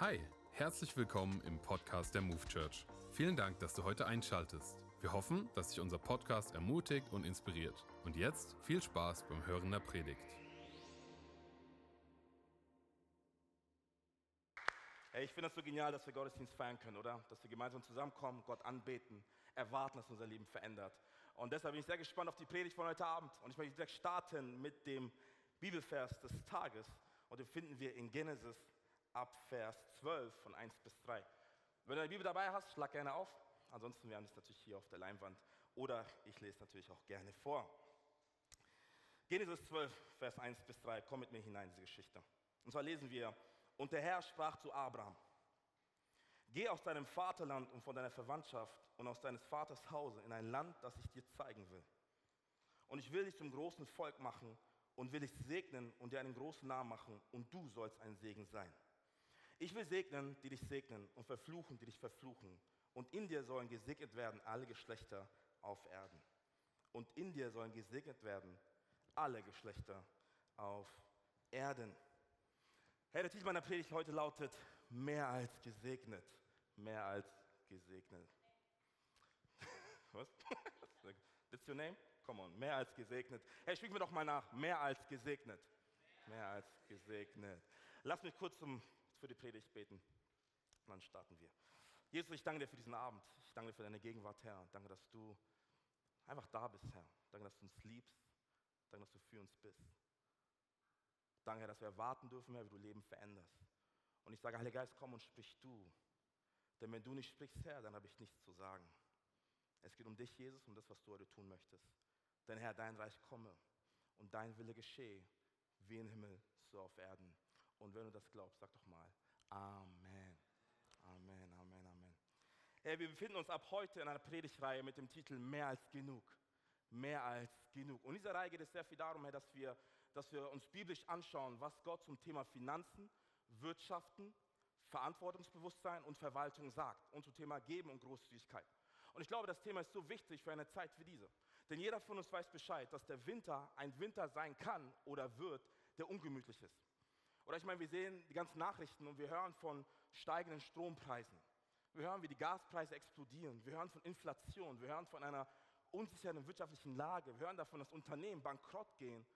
Hi, herzlich willkommen im Podcast der Move Church. Vielen Dank, dass du heute einschaltest. Wir hoffen, dass dich unser Podcast ermutigt und inspiriert. Und jetzt viel Spaß beim Hören der Predigt. Hey, ich finde das so genial, dass wir Gottesdienst feiern können, oder? Dass wir gemeinsam zusammenkommen, Gott anbeten, erwarten, dass unser Leben verändert. Und deshalb bin ich sehr gespannt auf die Predigt von heute Abend. Und ich möchte direkt starten mit dem Bibelvers des Tages. Und den finden wir in Genesis ab Vers 12 von 1 bis 3. Wenn du eine Bibel dabei hast, schlag gerne auf. Ansonsten, wir haben das natürlich hier auf der Leinwand. Oder ich lese natürlich auch gerne vor. Genesis 12, Vers 1 bis 3. Komm mit mir hinein in diese Geschichte. Und zwar lesen wir, und der Herr sprach zu Abraham, Geh aus deinem Vaterland und von deiner Verwandtschaft und aus deines Vaters Hause in ein Land, das ich dir zeigen will. Und ich will dich zum großen Volk machen und will dich segnen und dir einen großen Namen machen und du sollst ein Segen sein. Ich will segnen, die dich segnen und verfluchen, die dich verfluchen. Und in dir sollen gesegnet werden alle Geschlechter auf Erden. Und in dir sollen gesegnet werden alle Geschlechter auf Erden. Herr, der Titel meiner Predigt heute lautet Mehr als gesegnet. Mehr als gesegnet. Was? That's your name? Come on, mehr als gesegnet. Hey, sprich mir doch mal nach. Mehr als gesegnet. Mehr als gesegnet. Lass mich kurz zum, für die Predigt beten. Dann starten wir. Jesus, ich danke dir für diesen Abend. Ich danke dir für deine Gegenwart, Herr. Danke, dass du einfach da bist, Herr. Danke, dass du uns liebst. Danke, dass du für uns bist. Danke, Herr, dass wir erwarten dürfen, Herr, wie du Leben veränderst. Und ich sage, Heiliger Geist, komm und sprich du. Denn wenn du nicht sprichst, Herr, dann habe ich nichts zu sagen. Es geht um dich, Jesus, um das, was du heute tun möchtest. Denn Herr, dein Reich komme und dein Wille geschehe, wie im Himmel, so auf Erden. Und wenn du das glaubst, sag doch mal Amen. Amen, Amen, Amen. Herr, wir befinden uns ab heute in einer Predigtreihe mit dem Titel Mehr als genug. Mehr als genug. Und in dieser Reihe geht es sehr viel darum, dass wir, dass wir uns biblisch anschauen, was Gott zum Thema Finanzen, Wirtschaften, Verantwortungsbewusstsein und Verwaltung sagt und zum Thema Geben und Großzügigkeit. Und ich glaube, das Thema ist so wichtig für eine Zeit wie diese. Denn jeder von uns weiß Bescheid, dass der Winter ein Winter sein kann oder wird, der ungemütlich ist. Oder ich meine, wir sehen die ganzen Nachrichten und wir hören von steigenden Strompreisen. Wir hören, wie die Gaspreise explodieren. Wir hören von Inflation. Wir hören von einer unsicheren wirtschaftlichen Lage. Wir hören davon, dass Unternehmen bankrott gehen,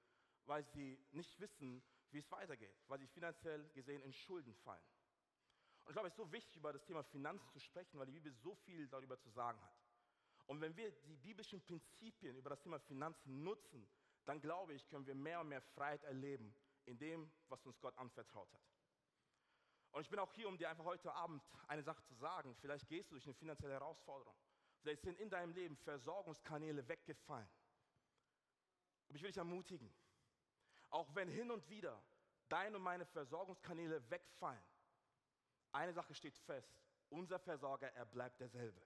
weil sie nicht wissen, wie es weitergeht, weil sie finanziell gesehen in Schulden fallen. Und ich glaube, es ist so wichtig, über das Thema Finanzen zu sprechen, weil die Bibel so viel darüber zu sagen hat. Und wenn wir die biblischen Prinzipien über das Thema Finanzen nutzen, dann glaube ich, können wir mehr und mehr Freiheit erleben in dem, was uns Gott anvertraut hat. Und ich bin auch hier, um dir einfach heute Abend eine Sache zu sagen. Vielleicht gehst du durch eine finanzielle Herausforderung. Vielleicht sind in deinem Leben Versorgungskanäle weggefallen. Aber ich will dich ermutigen, auch wenn hin und wieder deine und meine Versorgungskanäle wegfallen, eine Sache steht fest, unser Versorger, er bleibt derselbe.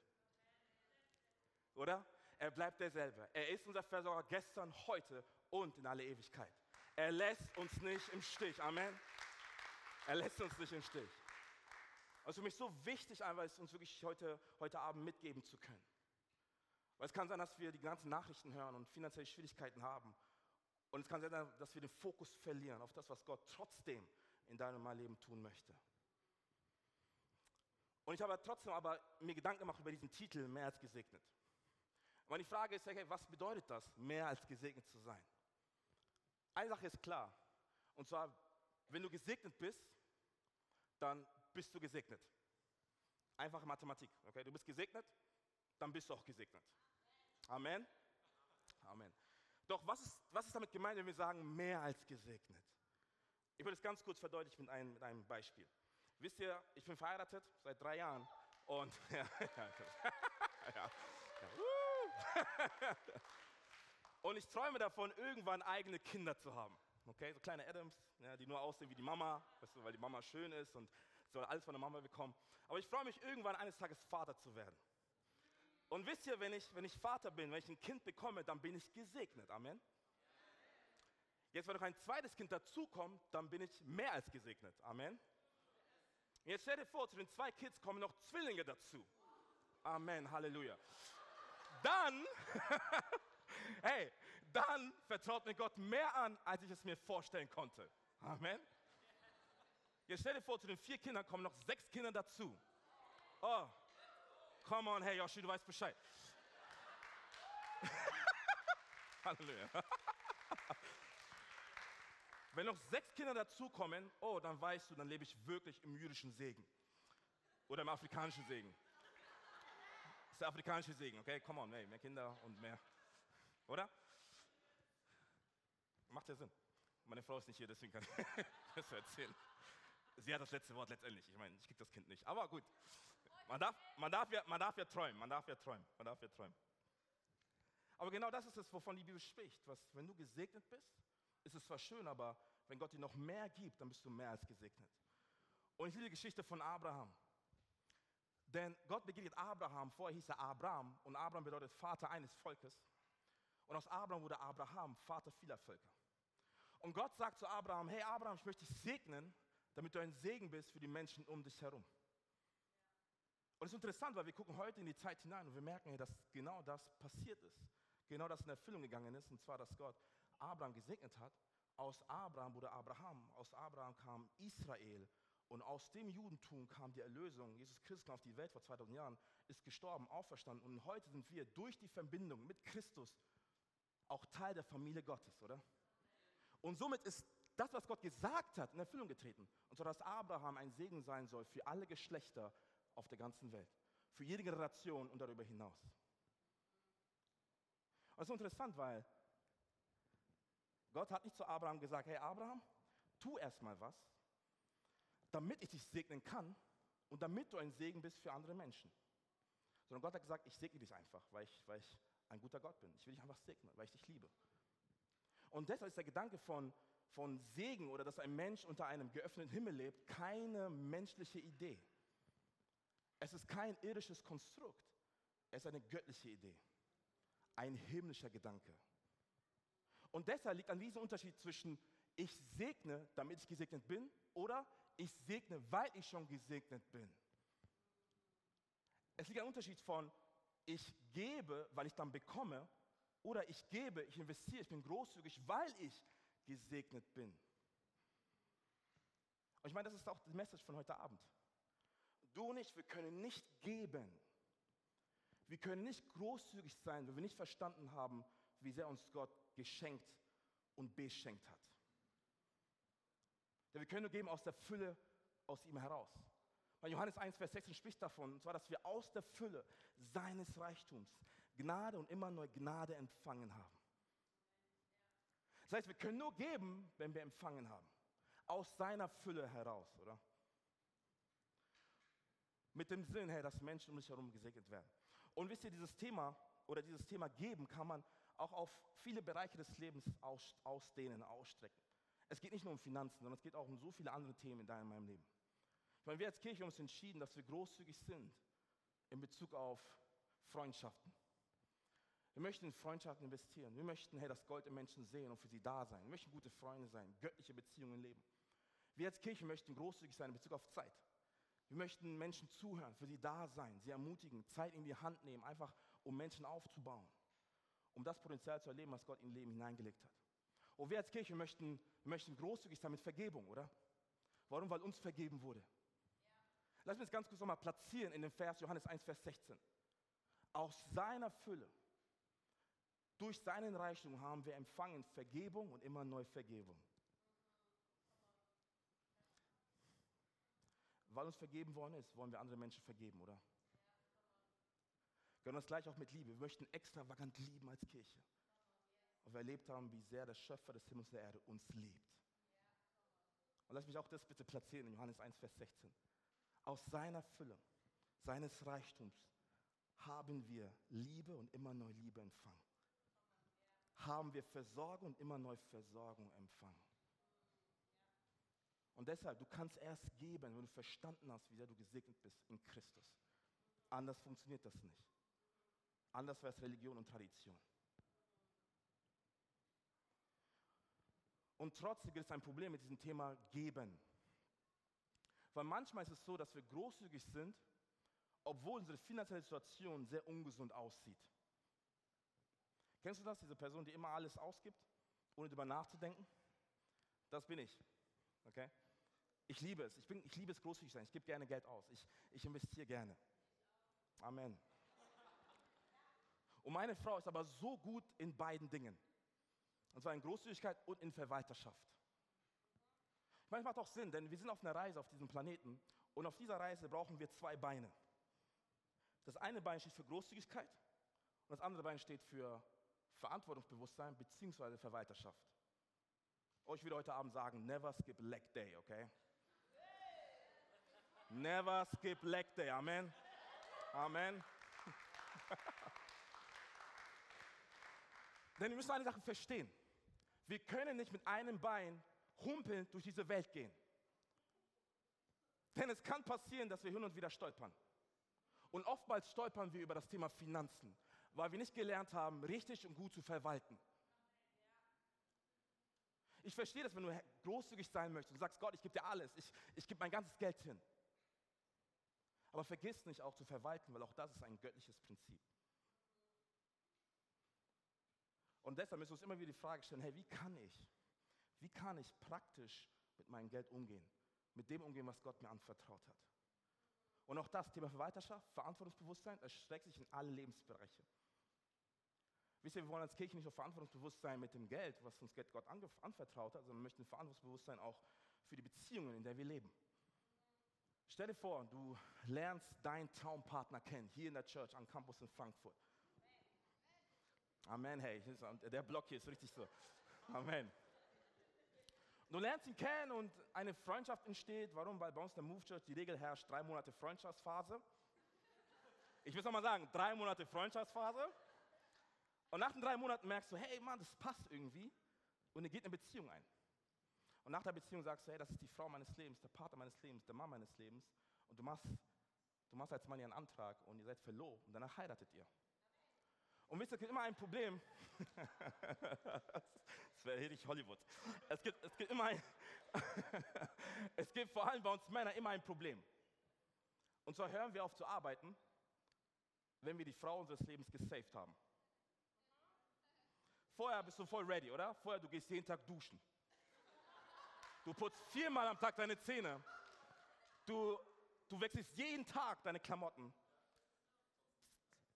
Oder? Er bleibt derselbe. Er ist unser Versorger gestern, heute und in alle Ewigkeit. Er lässt uns nicht im Stich. Amen. Er lässt uns nicht im Stich. Es ist für mich so wichtig, einfach es uns wirklich heute, heute Abend mitgeben zu können. Weil es kann sein, dass wir die ganzen Nachrichten hören und finanzielle Schwierigkeiten haben. Und es kann sein, dass wir den Fokus verlieren auf das, was Gott trotzdem in deinem Leben tun möchte. Und ich habe trotzdem aber mir Gedanken gemacht über diesen Titel, mehr als gesegnet. Aber die Frage ist, okay, was bedeutet das, mehr als gesegnet zu sein? Eine Sache ist klar, und zwar, wenn du gesegnet bist, dann bist du gesegnet. Einfache Mathematik, okay? Du bist gesegnet, dann bist du auch gesegnet. Amen. Amen. Doch was ist, was ist damit gemeint, wenn wir sagen, mehr als gesegnet? Ich will es ganz kurz verdeutlichen mit einem, mit einem Beispiel. Wisst ihr, ich bin verheiratet seit drei Jahren und ja, ja, ja, und ich träume davon, irgendwann eigene Kinder zu haben. Okay, so kleine Adams, ja, die nur aussehen wie die Mama, weißt du, weil die Mama schön ist und soll alles von der Mama bekommen. Aber ich freue mich, irgendwann eines Tages Vater zu werden. Und wisst ihr, wenn ich, wenn ich Vater bin, wenn ich ein Kind bekomme, dann bin ich gesegnet. Amen. Jetzt, wenn noch ein zweites Kind dazukommt, dann bin ich mehr als gesegnet. Amen. Jetzt stell dir vor, zu den zwei Kids kommen noch Zwillinge dazu. Amen, Halleluja. Dann, hey, dann vertraut mir Gott mehr an, als ich es mir vorstellen konnte. Amen. Jetzt stell dir vor, zu den vier Kindern kommen noch sechs Kinder dazu. Oh, come on, hey Yoshi, du weißt Bescheid. Halleluja. Wenn noch sechs Kinder dazukommen, oh, dann weißt du, dann lebe ich wirklich im jüdischen Segen. Oder im afrikanischen Segen. Das ist der afrikanische Segen, okay? Come on, hey, mehr Kinder und mehr. Oder? Macht ja Sinn. Meine Frau ist nicht hier, deswegen kann ich das erzählen. Sie hat das letzte Wort letztendlich. Ich meine, ich kriege das Kind nicht. Aber gut. Man darf, man, darf ja, man darf ja träumen. Man darf ja träumen. Man darf ja träumen. Aber genau das ist es, wovon die Bibel spricht. Was, wenn du gesegnet bist, ist es zwar schön, aber wenn Gott dir noch mehr gibt, dann bist du mehr als gesegnet. Und ich liebe die Geschichte von Abraham. Denn Gott begegnet Abraham, vorher hieß er Abraham und Abraham bedeutet Vater eines Volkes. Und aus Abraham wurde Abraham Vater vieler Völker. Und Gott sagt zu Abraham, hey Abraham, ich möchte dich segnen, damit du ein Segen bist für die Menschen um dich herum. Und es ist interessant, weil wir gucken heute in die Zeit hinein und wir merken, dass genau das passiert ist. Genau das in Erfüllung gegangen ist, und zwar, dass Gott Abraham gesegnet hat. Aus Abraham wurde Abraham, aus Abraham kam Israel und aus dem Judentum kam die Erlösung. Jesus Christus kam auf die Welt vor 2000 Jahren, ist gestorben, auferstanden und heute sind wir durch die Verbindung mit Christus auch Teil der Familie Gottes, oder? Und somit ist das, was Gott gesagt hat, in Erfüllung getreten. Und zwar, dass Abraham ein Segen sein soll für alle Geschlechter auf der ganzen Welt. Für jede Generation und darüber hinaus. Und das ist interessant, weil Gott hat nicht zu Abraham gesagt, hey Abraham, tu erstmal was, damit ich dich segnen kann und damit du ein Segen bist für andere Menschen. Sondern Gott hat gesagt, ich segne dich einfach, weil ich, weil ich ein guter Gott bin. Ich will dich einfach segnen, weil ich dich liebe. Und deshalb ist der Gedanke von, von Segen oder dass ein Mensch unter einem geöffneten Himmel lebt, keine menschliche Idee. Es ist kein irdisches Konstrukt, es ist eine göttliche Idee, ein himmlischer Gedanke. Und deshalb liegt an diesem Unterschied zwischen ich segne, damit ich gesegnet bin, oder ich segne, weil ich schon gesegnet bin. Es liegt ein Unterschied von ich gebe, weil ich dann bekomme, oder ich gebe, ich investiere, ich bin großzügig, weil ich gesegnet bin. Und ich meine, das ist auch die Message von heute Abend. Du und ich, wir können nicht geben. Wir können nicht großzügig sein, wenn wir nicht verstanden haben, wie sehr uns Gott geschenkt und beschenkt hat. Denn wir können nur geben aus der Fülle aus ihm heraus. Weil Johannes 1, Vers 16 spricht davon, und zwar, dass wir aus der Fülle seines Reichtums Gnade und immer neue Gnade empfangen haben. Das heißt, wir können nur geben, wenn wir empfangen haben. Aus seiner Fülle heraus, oder? Mit dem Sinn, hey, dass Menschen um dich herum gesegnet werden. Und wisst ihr, dieses Thema oder dieses Thema geben kann man auch auf viele Bereiche des Lebens ausdehnen, ausstrecken. Es geht nicht nur um Finanzen, sondern es geht auch um so viele andere Themen in deinem und meinem Leben. Ich meine, wir als Kirche haben uns entschieden, dass wir großzügig sind in Bezug auf Freundschaften. Wir möchten in Freundschaften investieren. Wir möchten, hey, das Gold im Menschen sehen und für sie da sein. Wir möchten gute Freunde sein, göttliche Beziehungen leben. Wir als Kirche möchten großzügig sein in Bezug auf Zeit. Wir möchten Menschen zuhören, für sie da sein, sie ermutigen, Zeit in die Hand nehmen, einfach um Menschen aufzubauen, um das Potenzial zu erleben, was Gott in ihr Leben hineingelegt hat. Und wir als Kirche möchten, möchten großzügig sein mit Vergebung, oder? Warum? Weil uns vergeben wurde. Lass mich das ganz kurz nochmal platzieren in dem Vers Johannes 1, Vers 16. Aus seiner Fülle, durch seinen Reichtum haben wir empfangen Vergebung und immer neu Vergebung. Weil uns vergeben worden ist, wollen wir andere Menschen vergeben, oder? Können das gleich auch mit Liebe. Wir möchten extravagant lieben als Kirche. Und wir erlebt haben, wie sehr der Schöpfer des Himmels und der Erde uns liebt. Und lass mich auch das bitte platzieren in Johannes 1, Vers 16. Aus seiner Fülle, seines Reichtums haben wir Liebe und immer neu Liebe empfangen. Haben wir Versorgung und immer neu Versorgung empfangen. Und deshalb, du kannst erst geben, wenn du verstanden hast, wie sehr du gesegnet bist in Christus. Anders funktioniert das nicht. Anders wäre es Religion und Tradition. Und trotzdem gibt es ein Problem mit diesem Thema Geben. Weil manchmal ist es so, dass wir großzügig sind, obwohl unsere finanzielle Situation sehr ungesund aussieht. Kennst du das, diese Person, die immer alles ausgibt, ohne darüber nachzudenken? Das bin ich. Okay? Ich liebe es. Ich, bin, ich liebe es, großzügig sein. Ich gebe gerne Geld aus. Ich, ich investiere gerne. Amen. Und meine Frau ist aber so gut in beiden Dingen. Und zwar in Großzügigkeit und in Verwalterschaft. Manchmal macht auch Sinn, denn wir sind auf einer Reise auf diesem Planeten und auf dieser Reise brauchen wir zwei Beine. Das eine Bein steht für Großzügigkeit und das andere Bein steht für Verantwortungsbewusstsein bzw. Verwalterschaft. Oh, ich würde heute Abend sagen, never skip leg day, okay? Never skip leg day, Amen. Amen. Denn wir müssen eine Sache verstehen. Wir können nicht mit einem Bein humpelnd durch diese Welt gehen. Denn es kann passieren, dass wir hin und wieder stolpern. Und oftmals stolpern wir über das Thema Finanzen, weil wir nicht gelernt haben, richtig und gut zu verwalten. Ich verstehe das, wenn du großzügig sein möchtest und sagst, Gott, ich gebe dir alles, ich, ich gebe mein ganzes Geld hin. Aber vergiss nicht auch zu verwalten, weil auch das ist ein göttliches Prinzip. Und deshalb müssen wir uns immer wieder die Frage stellen, hey, wie kann ich, wie kann ich praktisch mit meinem Geld umgehen? Mit dem umgehen, was Gott mir anvertraut hat. Und auch das Thema Verwalterschaft, Verantwortungsbewusstsein, erstreckt sich in alle Lebensbereiche. Wisst ihr, wir wollen als Kirche nicht nur verantwortungsbewusst sein mit dem Geld, was uns Gott anvertraut hat, sondern wir möchten verantwortungsbewusst sein auch für die Beziehungen, in der wir leben. Stell dir vor, du lernst deinen Traumpartner kennen, hier in der Church, am Campus in Frankfurt. Amen, hey, der Block hier ist richtig so. Amen. Du lernst ihn kennen und eine Freundschaft entsteht. Warum? Weil bei uns in der Move Church die Regel herrscht, drei Monate Freundschaftsphase. Ich will es nochmal sagen, drei Monate Freundschaftsphase. Und nach den drei Monaten merkst du, hey Mann, das passt irgendwie. Und ihr geht eine Beziehung ein. Und nach der Beziehung sagst du, hey, das ist die Frau meines Lebens, der Partner meines Lebens, der Mann meines Lebens. Und du machst, du machst als Mann ihren Antrag und ihr seid verlobt und danach heiratet ihr. Und wisst ihr, es gibt immer ein Problem. das wäre richtig Hollywood. Es gibt, es gibt immer ein, es gibt vor allem bei uns Männern immer ein Problem. Und zwar hören wir auf zu arbeiten, wenn wir die Frau unseres Lebens gesaved haben. Vorher bist du voll ready, oder? Vorher, du gehst jeden Tag duschen. Du putzt viermal am Tag deine Zähne. Du, du wechselst jeden Tag deine Klamotten.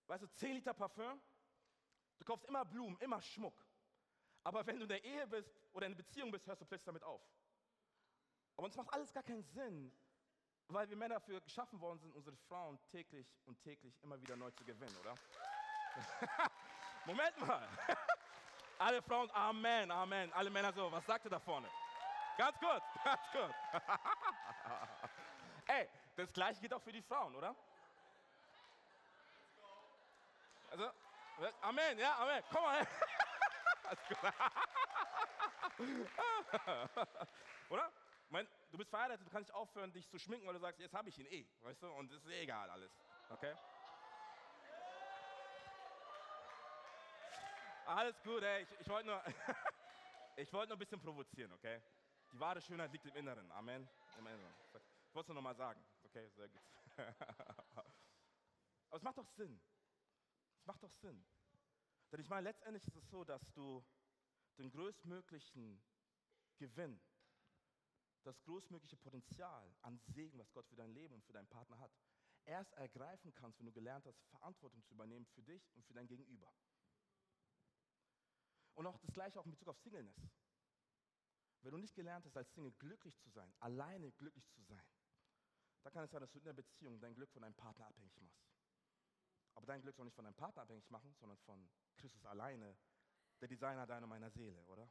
Weißt du, 10 Liter Parfüm, Du kaufst immer Blumen, immer Schmuck. Aber wenn du in der Ehe bist oder in einer Beziehung bist, hörst du plötzlich damit auf. Aber uns macht alles gar keinen Sinn, weil wir Männer dafür geschaffen worden sind, unsere Frauen täglich und täglich immer wieder neu zu gewinnen, oder? Moment mal. Alle Frauen, Amen, Amen. Alle Männer so, was sagt ihr da vorne? Ganz gut, ganz gut. Ey, das gleiche geht auch für die Frauen, oder? Also, Amen, ja, Amen. Komm mal her. Oder? Mein, du bist verheiratet, du kannst nicht aufhören, dich zu schminken, weil du sagst, jetzt habe ich ihn eh, weißt du, und es ist eh egal alles. Okay? Alles gut, ey. Ich, ich wollte nur, ich wollte nur ein bisschen provozieren, okay? Die wahre Schönheit liegt im Inneren. Amen. Im Inneren. Ich wollte es nur noch mal sagen. Okay, sehr gut. Aber es macht doch Sinn. Es macht doch Sinn. Denn ich meine, letztendlich ist es so, dass du den größtmöglichen Gewinn, das größtmögliche Potenzial an Segen, was Gott für dein Leben und für deinen Partner hat, erst ergreifen kannst, wenn du gelernt hast, Verantwortung zu übernehmen für dich und für dein Gegenüber. Und auch das gleiche auch in Bezug auf Singleness. Wenn du nicht gelernt hast, als Single glücklich zu sein, alleine glücklich zu sein, dann kann es sein, dass du in der Beziehung dein Glück von deinem Partner abhängig machst. Aber dein Glück soll nicht von deinem Partner abhängig machen, sondern von Christus alleine, der Designer deiner meiner Seele, oder?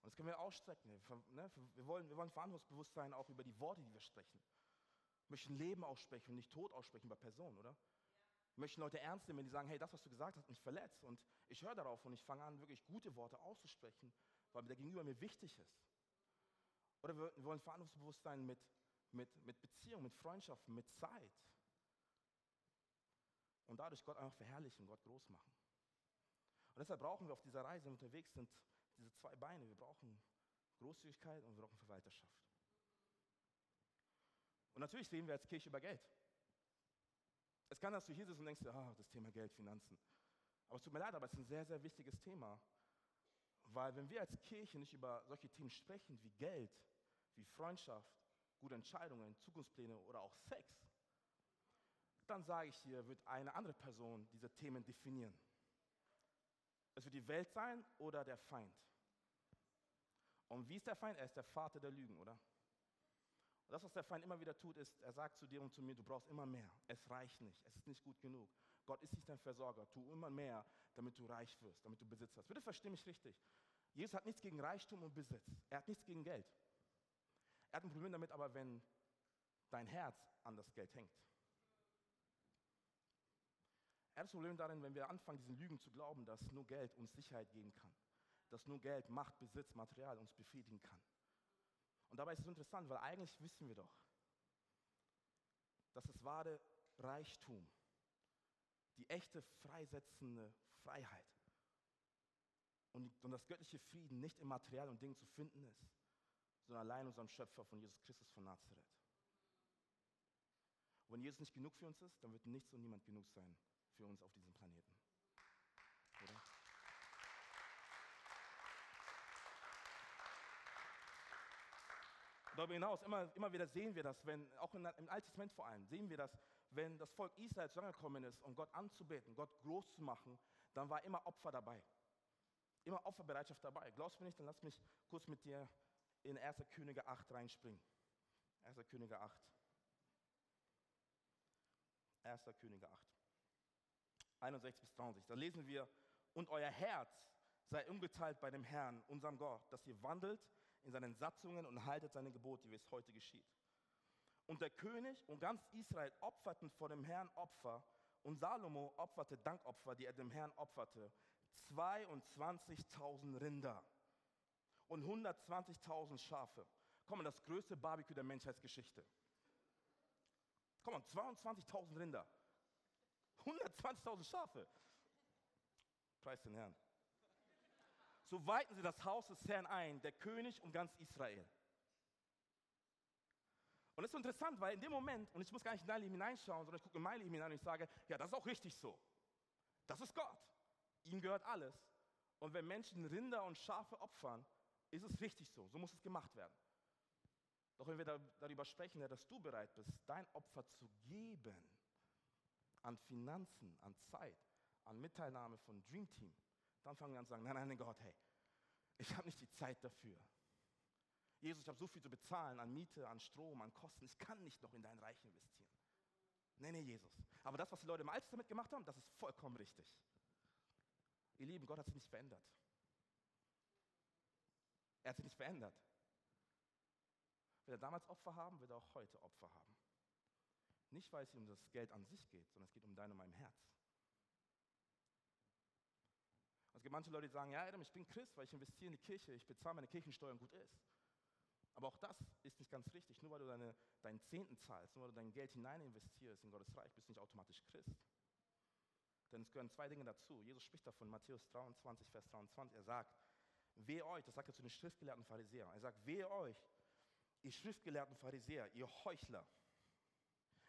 Und das können wir ausstrecken. Ne? Wir, wollen, wir wollen verantwortungsbewusst sein, auch über die Worte, die wir sprechen. Wir möchten Leben aussprechen und nicht Tod aussprechen bei Personen, oder? Wir möchten Leute ernst nehmen, die sagen, hey, das, was du gesagt hast, hat mich verletzt. Und ich höre darauf und ich fange an, wirklich gute Worte auszusprechen, weil der Gegenüber mir wichtig ist. Oder wir, wir wollen verantwortungsbewusst sein mit mit, mit Beziehung, mit Freundschaften, mit Zeit. Und dadurch Gott einfach verherrlichen, Gott groß machen. Und deshalb brauchen wir auf dieser Reise, wenn wir unterwegs sind, diese zwei Beine. Wir brauchen Großzügigkeit und wir brauchen Verwalterschaft. Und natürlich reden wir als Kirche über Geld. Es kann, dass du hier sitzt und denkst, ah, das Thema Geld, Finanzen. Aber es tut mir leid, aber es ist ein sehr, sehr wichtiges Thema, Weil wenn wir als Kirche nicht über solche Themen sprechen wie Geld, wie Freundschaft, gute Entscheidungen, Zukunftspläne oder auch Sex, dann sage ich dir, wird eine andere Person diese Themen definieren. Es wird die Welt sein oder der Feind. Und wie ist der Feind? Er ist der Vater der Lügen, oder? Und das, was der Feind immer wieder tut, ist, er sagt zu dir und zu mir, du brauchst immer mehr. Es reicht nicht. Es ist nicht gut genug. Gott ist nicht dein Versorger. Tu immer mehr, damit du reich wirst, damit du Besitz hast. Bitte versteh mich richtig. Jesus hat nichts gegen Reichtum und Besitz. Er hat nichts gegen Geld. Er hat ein Problem damit, aber wenn dein Herz an das Geld hängt. Er hat das Problem darin, wenn wir anfangen, diesen Lügen zu glauben, dass nur Geld uns Sicherheit geben kann. Dass nur Geld, Macht, Besitz, Material uns befriedigen kann. Und dabei ist es interessant, weil eigentlich wissen wir doch, dass das wahre Reichtum, die echte freisetzende Freiheit und, und das göttliche Frieden nicht im Material und Dingen zu finden ist, sondern allein unserem Schöpfer von Jesus Christus von Nazareth. Und wenn Jesus nicht genug für uns ist, dann wird nichts und niemand genug sein für uns auf diesem Planeten. Oder? Darüber hinaus, immer, immer wieder sehen wir das, wenn, auch im Alten Testament vor allem, sehen wir das, wenn das Volk Israel zusammengekommen ist, um Gott anzubeten, Gott groß zu machen, dann war immer Opfer dabei. Immer Opferbereitschaft dabei. Glaubst du mir nicht, dann lass mich kurz mit dir in 1. Könige 8 reinspringen. 1. Könige 8. 1. Könige 8. 61 bis 30. Da lesen wir, und euer Herz sei ungeteilt bei dem Herrn, unserem Gott, dass ihr wandelt in seinen Satzungen und haltet seine Gebote, wie es heute geschieht. Und der König und ganz Israel opferten vor dem Herrn Opfer, und Salomo opferte Dankopfer, die er dem Herrn opferte. 22.000 Rinder und 120.000 Schafe. Komm, das größte Barbecue der Menschheitsgeschichte. Komm, 22.000 Rinder. 120.000 Schafe. Preis den Herrn. So weiten sie das Haus des Herrn ein, der König und ganz Israel. Und das ist interessant, weil in dem Moment, und ich muss gar nicht in dein Leben hineinschauen, sondern ich gucke in mein Leben hinein und ich sage, ja, das ist auch richtig so. Das ist Gott. Ihm gehört alles. Und wenn Menschen Rinder und Schafe opfern, ist es richtig so. So muss es gemacht werden. Doch wenn wir da, darüber sprechen, dass du bereit bist, dein Opfer zu geben, an Finanzen, an Zeit, an Mitteilnahme von Dream Team, dann fangen wir an zu sagen, nein, nein, nein, Gott, hey, ich habe nicht die Zeit dafür. Jesus, ich habe so viel zu bezahlen an Miete, an Strom, an Kosten, ich kann nicht noch in dein Reich investieren. Nee, nee, Jesus. Aber das, was die Leute im Alten damit gemacht haben, das ist vollkommen richtig. Ihr Lieben, Gott hat sich nicht verändert. Er hat sich nicht verändert. Wenn er damals Opfer haben, wird er auch heute Opfer haben. Nicht, weil es um das Geld an sich geht, sondern es geht um dein und mein Herz. Es gibt manche Leute, die sagen, ja, Adam, ich bin Christ, weil ich investiere in die Kirche, ich bezahle meine Kirchensteuer und gut ist. Aber auch das ist nicht ganz richtig. Nur weil du deine, deinen Zehnten zahlst, nur weil du dein Geld hinein investierst in Gottes Reich, bist du nicht automatisch Christ. Denn es gehören zwei Dinge dazu. Jesus spricht davon, Matthäus 23, Vers 23. Er sagt, wehe euch, das sagt er zu den schriftgelehrten Pharisäern. Er sagt, wehe euch, ihr schriftgelehrten Pharisäer, ihr Heuchler.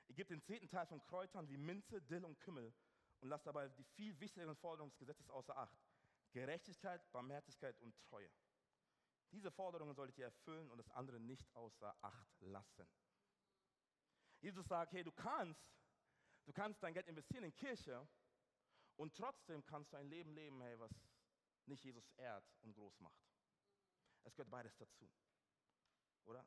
Ihr gebt den zehnten Teil von Kräutern wie Minze, Dill und Kümmel und lasst dabei die viel wichtigeren Forderungen des Gesetzes außer Acht. Gerechtigkeit, Barmherzigkeit und Treue. Diese Forderungen solltet ihr erfüllen und das andere nicht außer Acht lassen. Jesus sagt, hey, du kannst, du kannst dein Geld investieren in Kirche und trotzdem kannst du ein Leben leben, hey, was nicht Jesus ehrt und groß macht. Es gehört beides dazu. Oder?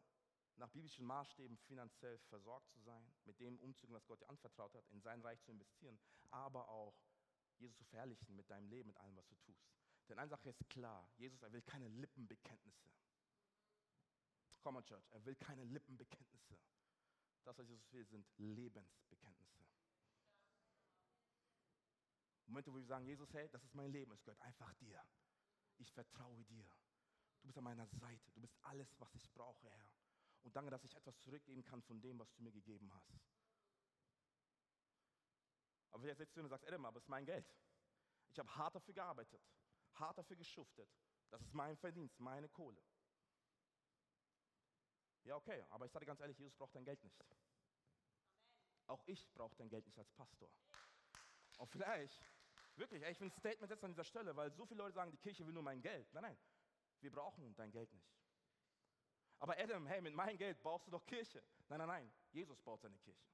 Nach biblischen Maßstäben finanziell versorgt zu sein, mit dem umzugehen, was Gott dir anvertraut hat, in sein Reich zu investieren, aber auch Jesus zu verherrlichen mit deinem Leben, mit allem, was du tust. Denn eine Sache ist klar, Jesus, er will keine Lippenbekenntnisse. Komm mal, Church, er will keine Lippenbekenntnisse. Das, was Jesus will, sind Lebensbekenntnisse. Momente, wo wir sagen, Jesus, hey, das ist mein Leben, es gehört einfach dir. Ich vertraue dir. Du bist an meiner Seite. Du bist alles, was ich brauche, Herr. Und danke, dass ich etwas zurückgeben kann von dem, was du mir gegeben hast. Aber vielleicht sitzt du und sagst, Adam, aber es ist mein Geld. Ich habe hart dafür gearbeitet, hart dafür geschuftet. Das ist mein Verdienst, meine Kohle. Ja, okay, aber ich sage ganz ehrlich, Jesus braucht dein Geld nicht. Amen. Auch ich brauche dein Geld nicht als Pastor. Und vielleicht Wirklich, ich will ein Statement setzen an dieser Stelle, weil so viele Leute sagen, die Kirche will nur mein Geld. Nein, nein, wir brauchen dein Geld nicht. Aber Adam, hey, mit meinem Geld baust du doch Kirche. Nein, nein, nein, Jesus baut seine Kirche.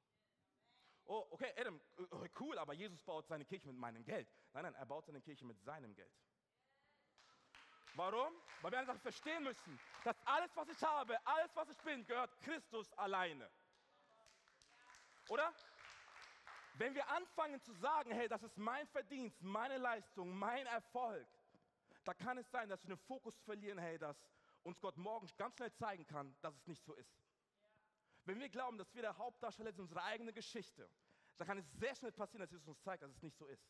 Oh, okay, Adam, äh, cool, aber Jesus baut seine Kirche mit meinem Geld. Nein, nein, er baut seine Kirche mit seinem Geld. Warum? Weil wir einfach verstehen müssen, dass alles, was ich habe, alles, was ich bin, gehört Christus alleine. Oder? Wenn wir anfangen zu sagen, hey, das ist mein Verdienst, meine Leistung, mein Erfolg, da kann es sein, dass wir den Fokus verlieren, hey, dass uns Gott morgen ganz schnell zeigen kann, dass es nicht so ist. Wenn wir glauben, dass wir der Hauptdarsteller sind unserer eigenen Geschichte, dann kann es sehr schnell passieren, dass Jesus uns zeigt, dass es nicht so ist.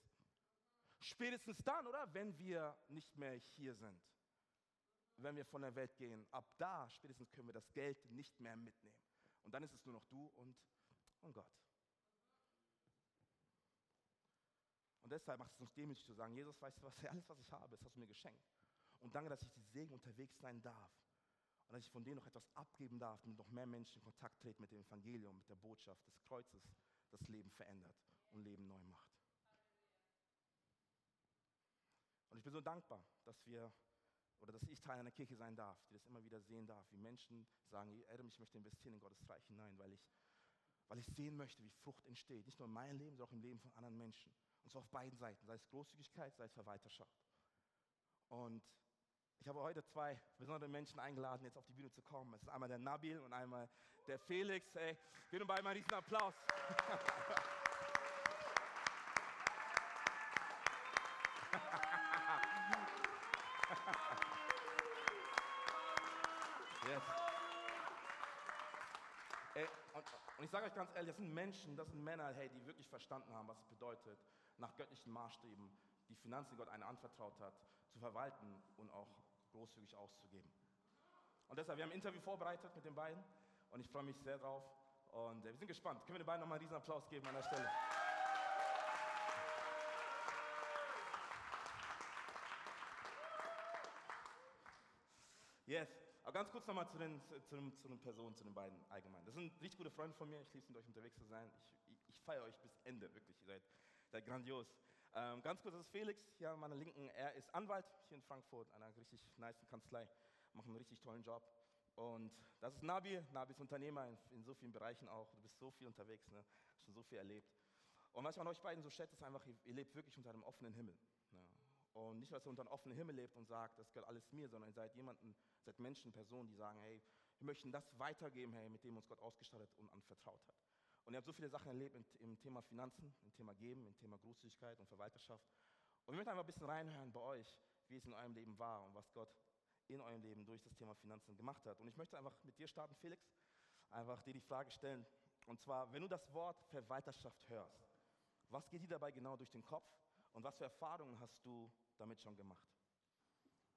Spätestens dann, oder? Wenn wir nicht mehr hier sind. Wenn wir von der Welt gehen. Ab da, spätestens können wir das Geld nicht mehr mitnehmen. Und dann ist es nur noch du und, und Gott. Und deshalb macht es uns demütig zu sagen, Jesus, weißt du was, alles, was ich habe, das hast du mir geschenkt. Und danke, dass ich die Segen unterwegs sein darf. Und dass ich von denen noch etwas abgeben darf, damit noch mehr Menschen in Kontakt treten mit dem Evangelium, mit der Botschaft des Kreuzes, das Leben verändert und Leben neu macht. Und ich bin so dankbar, dass wir oder dass ich Teil einer Kirche sein darf, die das immer wieder sehen darf, wie Menschen sagen, Adam, ich möchte investieren in Gottes Reich hinein, weil ich, weil ich sehen möchte, wie Frucht entsteht. Nicht nur in meinem Leben, sondern auch im Leben von anderen Menschen. Und zwar auf beiden Seiten, sei es Großzügigkeit, sei es Verwalterschaft. Und ich habe heute zwei besondere Menschen eingeladen, jetzt auf die Bühne zu kommen. Es ist einmal der Nabil und einmal der Felix. Hey, geben beide mal diesen Applaus. yes. Und, und, ich sage euch ganz ehrlich, das sind Menschen, das sind Männer, hey, die wirklich verstanden haben, was es bedeutet, nach göttlichen Maßstäben die Finanzen, die Gott einen anvertraut hat, zu verwalten und auch großzügig auszugeben. Und deshalb, wir haben ein Interview vorbereitet mit den beiden und ich freue mich sehr drauf. Und äh, wir sind gespannt. Können wir den beiden nochmal diesen Applaus geben an der Stelle? Yes. Aber ganz kurz nochmal zu den, zu, den, zu den Personen, zu den beiden allgemein. Das sind richtig gute Freunde von mir. Ich liebe es, mit euch unterwegs zu sein. Ich, ich, ich feiere euch bis Ende, wirklich. Ihr seid, seid grandios. Ähm, ganz kurz, das ist Felix hier an meiner Linken. Er ist Anwalt hier in Frankfurt, einer richtig nice Kanzlei. Macht einen richtig tollen Job. Und das ist Nabi. Nabi ist Unternehmer in, in, so vielen Bereichen auch. Du bist so viel unterwegs, ne? schon so viel erlebt. Und was ich an euch beiden so schätze, ist einfach, ihr, ihr lebt wirklich unter einem offenen Himmel. Ne? Und nicht, dass ihr unter einem offenen Himmel lebt und sagt, das gehört alles mir, sondern ihr seid jemanden, seid Menschen, Personen, die sagen, hey, wir möchten das weitergeben, hey, mit dem uns Gott ausgestattet und anvertraut hat. Und ihr habt so viele Sachen erlebt im, Thema Finanzen, im Thema Geben, im Thema Großzügigkeit und Verwalterschaft. Und wir möchten einfach ein bisschen reinhören bei euch, wie es in eurem Leben war und was Gott in eurem Leben durch das Thema Finanzen gemacht hat. Und ich möchte einfach mit dir starten, Felix, einfach dir die Frage stellen. Und zwar, wenn du das Wort Verwalterschaft hörst, was geht dir dabei genau durch den Kopf und was für Erfahrungen hast du damit schon gemacht?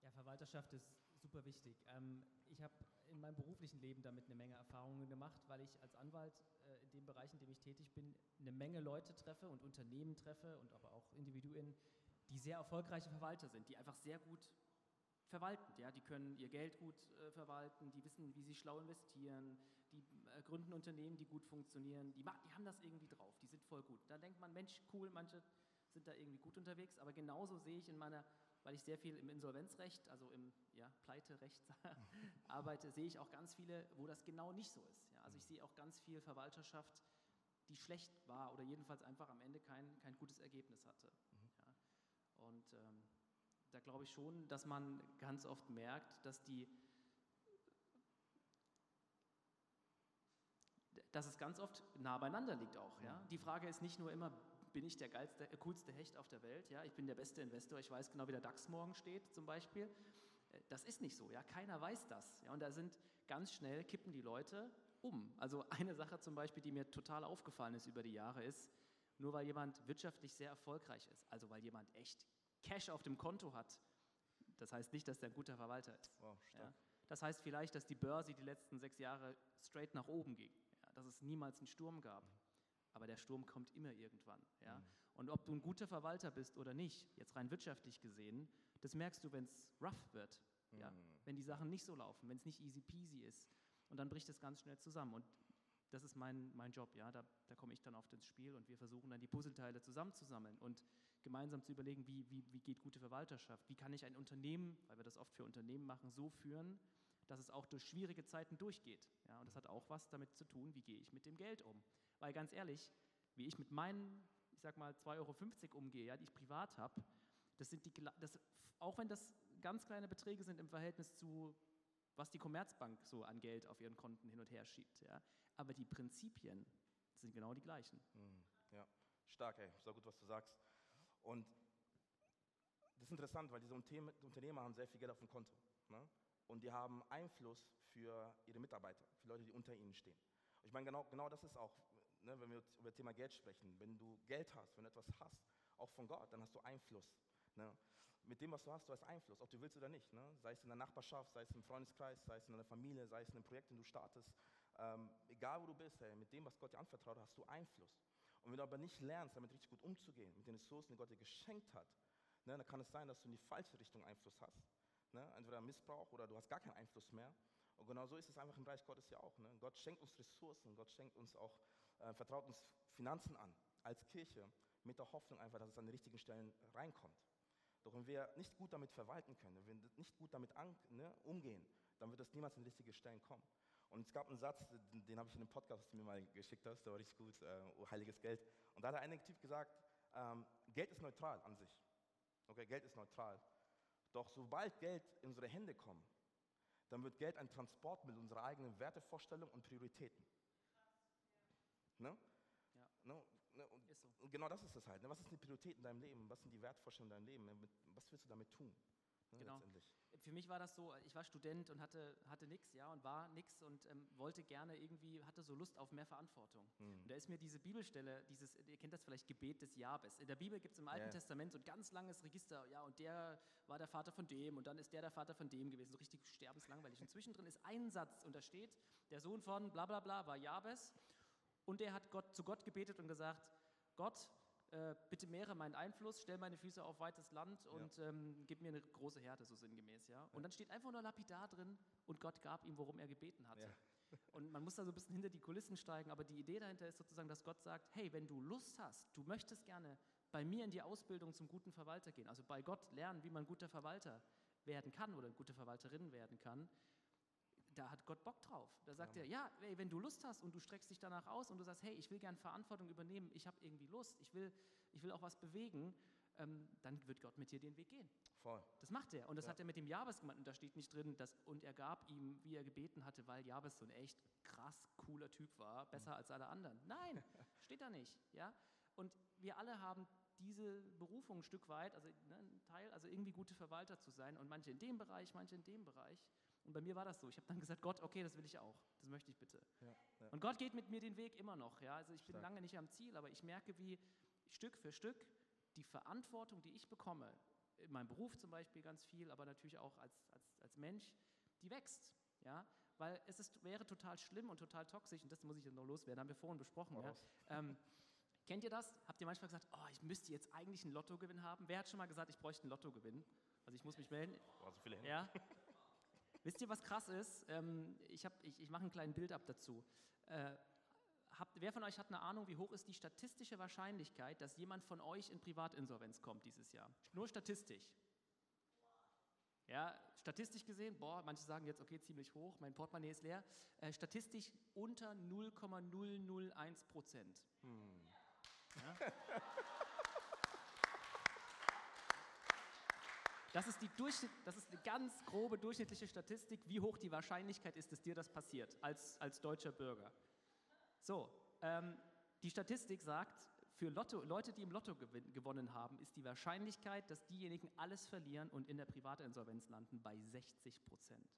Ja, Verwalterschaft ist super wichtig. Ähm, ich habe in meinem beruflichen Leben damit eine Menge Erfahrungen gemacht, weil ich als Anwalt äh, in dem Bereich, in dem ich tätig bin, eine Menge Leute treffe und Unternehmen treffe und aber auch Individuen, die sehr erfolgreiche Verwalter sind, die einfach sehr gut verwalten. Ja? Die können ihr Geld gut äh, verwalten, die wissen, wie sie schlau investieren, die äh, gründen Unternehmen, die gut funktionieren, die, die haben das irgendwie drauf, die sind voll gut. Da denkt man, Mensch, cool, manche sind da irgendwie gut unterwegs, aber genauso sehe ich in meiner weil ich sehr viel im Insolvenzrecht, also im ja, Pleiterecht arbeite, sehe ich auch ganz viele, wo das genau nicht so ist. Ja, also ich sehe auch ganz viel Verwalterschaft, die schlecht war oder jedenfalls einfach am Ende kein, kein gutes Ergebnis hatte. Mhm. Ja. Und ähm, da glaube ich schon, dass man ganz oft merkt, dass die dass es ganz oft nah beieinander liegt auch. Ja? Die Frage ist nicht nur immer, bin ich der geilste, äh, coolste Hecht auf der Welt. Ja? Ich bin der beste Investor, ich weiß genau, wie der DAX morgen steht zum Beispiel. Äh, das ist nicht so, ja? keiner weiß das. Ja? Und da sind ganz schnell, kippen die Leute um. Also eine Sache zum Beispiel, die mir total aufgefallen ist über die Jahre, ist, nur weil jemand wirtschaftlich sehr erfolgreich ist, also weil jemand echt Cash auf dem Konto hat, das heißt nicht, dass der ein guter Verwalter ist. Wow, ja? Das heißt vielleicht, dass die Börse die letzten sechs Jahre straight nach oben ging, ja? dass es niemals einen Sturm gab aber der Sturm kommt immer irgendwann. Ja? Mhm. Und ob du ein guter Verwalter bist oder nicht, jetzt rein wirtschaftlich gesehen, das merkst du, wenn es rough wird. Mhm. Ja? Wenn die Sachen nicht so laufen, wenn es nicht easy peasy ist. Und dann bricht es ganz schnell zusammen. Und das ist mein, mein Job. Ja? Da, da komme ich dann oft ins Spiel und wir versuchen dann die Puzzleteile zusammenzusammeln. Und gemeinsam zu überlegen, wie, wie, wie geht gute Verwalterschaft, wie kann ich ein Unternehmen, weil wir das oft für Unternehmen machen, so führen, dass es auch durch schwierige Zeiten durchgeht. Ja, und das hat auch was damit zu tun, wie gehe ich mit dem Geld um. Weil ganz ehrlich, wie ich mit meinen, ich sag mal, 2,50 Euro umgehe, ja, die ich privat habe, das sind die, das, auch wenn das ganz kleine Beträge sind im Verhältnis zu, was die Commerzbank so an Geld auf ihren Konten hin und her schiebt. Ja, aber die Prinzipien sind genau die gleichen. Hm, ja, stark, ey. So gut, was du sagst. Und das ist interessant, weil diese Unternehmer haben sehr viel Geld auf dem Konto. Ne? Und die haben Einfluss für ihre Mitarbeiter, für Leute, die unter ihnen stehen. Und ich meine, genau, genau das ist auch, ne, wenn wir über das Thema Geld sprechen. Wenn du Geld hast, wenn du etwas hast, auch von Gott, dann hast du Einfluss. Ne? Mit dem, was du hast, du hast Einfluss, ob du willst oder nicht. Ne? Sei es in der Nachbarschaft, sei es im Freundeskreis, sei es in deiner Familie, sei es in einem Projekt, den du startest. Ähm, egal wo du bist, ey, mit dem, was Gott dir anvertraut, hast du Einfluss. Und wenn du aber nicht lernst, damit richtig gut umzugehen, mit den Ressourcen, die Gott dir geschenkt hat, ne, dann kann es sein, dass du in die falsche Richtung Einfluss hast. Ne? Entweder Missbrauch oder du hast gar keinen Einfluss mehr. Und genau so ist es einfach im Reich Gottes ja auch. Ne? Gott schenkt uns Ressourcen, Gott schenkt uns auch, äh, vertraut uns Finanzen an, als Kirche, mit der Hoffnung einfach, dass es an die richtigen Stellen reinkommt. Doch wenn wir nicht gut damit verwalten können, wenn wir nicht gut damit an, ne, umgehen, dann wird das niemals an die richtigen Stellen kommen. Und es gab einen Satz, den, den habe ich in einem Podcast, den du mir mal geschickt hast, der war richtig gut, äh, oh, heiliges Geld. Und da hat ein Typ gesagt, ähm, Geld ist neutral an sich. Okay, Geld ist neutral. Doch sobald Geld in unsere Hände kommt, dann wird Geld ein Transportmittel unserer eigenen Wertevorstellung und Prioritäten. Ne? Ja. Ne? Ne? Und, so. und genau das ist es halt. Ne? Was ist die Priorität in deinem Leben? Was sind die Wertvorstellungen in deinem Leben? Ne? Was willst du damit tun? Ne? Genau. Für mich war das so, ich war Student und hatte, hatte nichts, ja, und war nix und ähm, wollte gerne irgendwie, hatte so Lust auf mehr Verantwortung. Hm. Und da ist mir diese Bibelstelle, dieses, ihr kennt das vielleicht, Gebet des Jabes. In der Bibel gibt es im Alten Ja. Testament so ein ganz langes Register, ja, und der war der Vater von dem und dann ist der der Vater von dem gewesen, so richtig sterbenslangweilig. Und zwischendrin ist ein Satz und da steht, der Sohn von bla bla bla war Jabes und der hat Gott, zu Gott gebetet und gesagt, Gott, äh, bitte mehre meinen Einfluss, stell meine Füße auf weites Land und ähm, gib mir eine große Härte, so sinngemäß. Ja? Und dann steht einfach nur lapidar drin und Gott gab ihm, worum er gebeten hatte. Ja. Und man muss da so ein bisschen hinter die Kulissen steigen, aber die Idee dahinter ist sozusagen, dass Gott sagt, hey, wenn du Lust hast, du möchtest gerne bei mir in die Ausbildung zum guten Verwalter gehen, also bei Gott lernen, wie man guter Verwalter werden kann oder gute Verwalterin werden kann, da hat Gott Bock drauf. Da sagt er, ja, ey, wenn du Lust hast und du streckst dich danach aus und du sagst, hey, ich will gern Verantwortung übernehmen, ich habe irgendwie Lust, ich will, ich will auch was bewegen, ähm, dann wird Gott mit dir den Weg gehen. Voll. Das macht er. Und das Ja. hat er mit dem Jabes gemacht. Und da steht nicht drin, dass, und er gab ihm, wie er gebeten hatte, weil Jabes so ein echt krass cooler Typ war, besser als alle anderen. Nein, steht da nicht. Ja? Und wir alle haben diese Berufung ein Stück weit, also ne, ein Teil, also irgendwie gute Verwalter zu sein. Und manche in dem Bereich, manche in dem Bereich. Und bei mir war das so. Ich habe dann gesagt, Gott, okay, das will ich auch. Das möchte ich bitte. Ja. Ja. Und Gott geht mit mir den Weg immer noch. Ja? Also ich bin Stark. lange nicht am Ziel, aber ich merke, wie Stück für Stück die Verantwortung, die ich bekomme, in meinem Beruf zum Beispiel ganz viel, aber natürlich auch als, als, als Mensch, die wächst. Ja? Weil es ist, wäre total schlimm und total toxisch, und das muss ich jetzt noch loswerden, haben wir vorhin besprochen. Hau Ja? Ähm, kennt ihr das? Habt ihr manchmal gesagt, oh, ich müsste jetzt eigentlich einen Lottogewinn haben? Wer hat schon mal gesagt, ich bräuchte einen Lottogewinn? Also ich muss mich melden. Boah, so viele Hände. Ja. Wisst ihr, was krass ist? Ähm, ich hab, ich, ich mache ein kleines Bild ab dazu. Äh, habt, wer von euch hat eine Ahnung, wie hoch ist die statistische Wahrscheinlichkeit, dass jemand von euch in Privatinsolvenz kommt dieses Jahr? Nur statistisch. Ja, statistisch gesehen, boah, manche sagen jetzt, okay, ziemlich hoch, mein Portemonnaie ist leer. Äh, statistisch unter 0,001 Prozent. Ja? Das ist, die Durchschnitt, das ist eine ganz grobe durchschnittliche Statistik, wie hoch die Wahrscheinlichkeit ist, dass dir das passiert als, als deutscher Bürger. So, ähm, die Statistik sagt, für Lotto, Leute, die im Lotto gewin- gewonnen haben, ist die Wahrscheinlichkeit, dass diejenigen alles verlieren und in der Privatinsolvenz landen, bei 60 Prozent.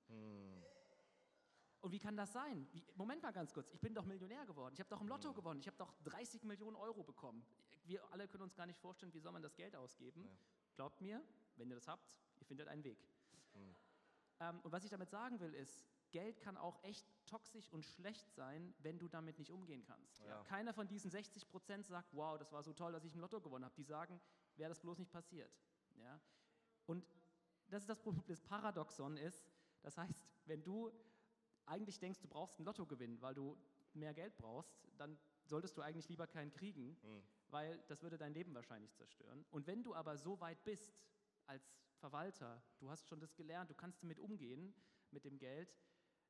Und wie kann das sein? Wie, Moment mal ganz kurz, ich bin doch Millionär geworden, ich habe doch im Lotto gewonnen, ich habe doch 30 Millionen Euro bekommen. Wir alle können uns gar nicht vorstellen, wie soll man das Geld ausgeben. Glaubt mir, wenn ihr das habt, ihr findet einen Weg. Ähm, und was ich damit sagen will, ist, Geld kann auch echt toxisch und schlecht sein, wenn du damit nicht umgehen kannst. Ja. Keiner von diesen 60 Prozent sagt, wow, das war so toll, dass ich im Lotto gewonnen habe. Die sagen, wäre das bloß nicht passiert. Ja? Und das ist das Problem, das Paradoxon ist, das heißt, wenn du eigentlich denkst, du brauchst einen Lottogewinn, weil du mehr Geld brauchst, dann solltest du eigentlich lieber keinen kriegen, Mhm. weil das würde dein Leben wahrscheinlich zerstören. Und wenn du aber so weit bist als Verwalter, du hast schon das gelernt, du kannst damit umgehen, mit dem Geld,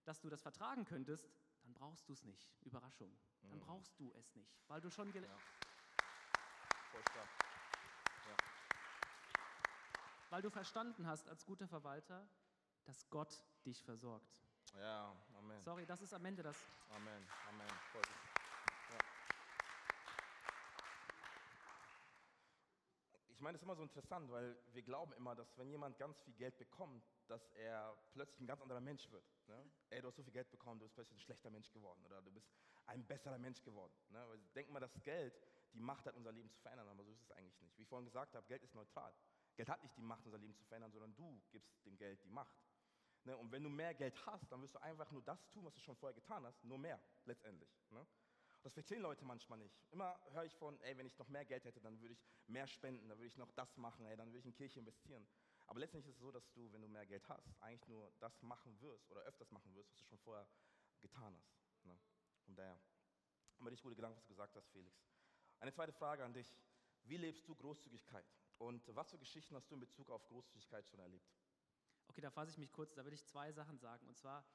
dass du das vertragen könntest, dann brauchst du es nicht. Überraschung. Dann brauchst du es nicht, weil du schon gelernt Voll stark. weil du verstanden hast als guter Verwalter, dass Gott dich versorgt. Ja, Amen. Sorry, das ist am Ende das. Amen, Amen. Voll gut. Ja. Ich meine, das ist immer so interessant, weil wir glauben immer, dass wenn jemand ganz viel Geld bekommt, dass er plötzlich ein ganz anderer Mensch wird. Ne? Ey, du hast so viel Geld bekommen, du bist plötzlich ein schlechter Mensch geworden oder du bist ein besserer Mensch geworden. Ne? Weil denken mal, dass Geld die Macht hat, unser Leben zu verändern, aber so ist es eigentlich nicht. Wie ich vorhin gesagt habe, Geld ist neutral. Geld hat nicht die Macht, unser Leben zu verändern, sondern du gibst dem Geld die Macht. Ne? Und wenn du mehr Geld hast, dann wirst du einfach nur das tun, was du schon vorher getan hast, nur mehr letztendlich. Ne? Das verstehen Leute manchmal nicht. Immer höre ich von, ey, wenn ich noch mehr Geld hätte, dann würde ich mehr spenden, dann würde ich noch das machen, ey, dann würde ich in Kirche investieren. Aber letztendlich ist es so, dass du, wenn du mehr Geld hast, eigentlich nur das machen wirst oder öfters machen wirst, was du schon vorher getan hast. Ne? Von daher, aber richtig gute Gedanken, was du gesagt hast, Felix. Eine zweite Frage an dich. Wie lebst du Großzügigkeit? Und was für Geschichten hast du in Bezug auf Großzügigkeit schon erlebt? Okay, da fasse ich mich kurz, da will ich zwei Sachen sagen. Und zwar,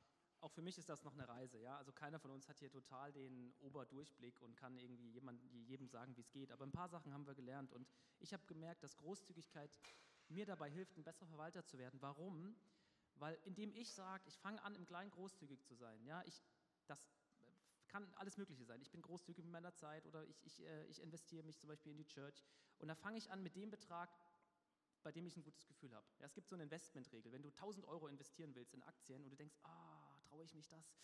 auch für mich ist das noch eine Reise. Ja? Also keiner von uns hat hier total den Oberdurchblick und kann irgendwie jemand, jedem sagen, wie es geht. Aber ein paar Sachen haben wir gelernt. Und ich habe gemerkt, dass Großzügigkeit mir dabei hilft, ein besserer Verwalter zu werden. Warum? Weil indem ich sage, ich fange an, im Kleinen großzügig zu sein. Ja? Ich, das kann alles Mögliche sein. Ich bin großzügig mit meiner Zeit oder ich, ich, äh, ich investiere mich zum Beispiel in die Church. Und da fange ich an mit dem Betrag, bei dem ich ein gutes Gefühl habe. Ja, es gibt so eine Investmentregel. Wenn du 1000 Euro investieren willst in Aktien und du denkst, ah, traue ich mich das?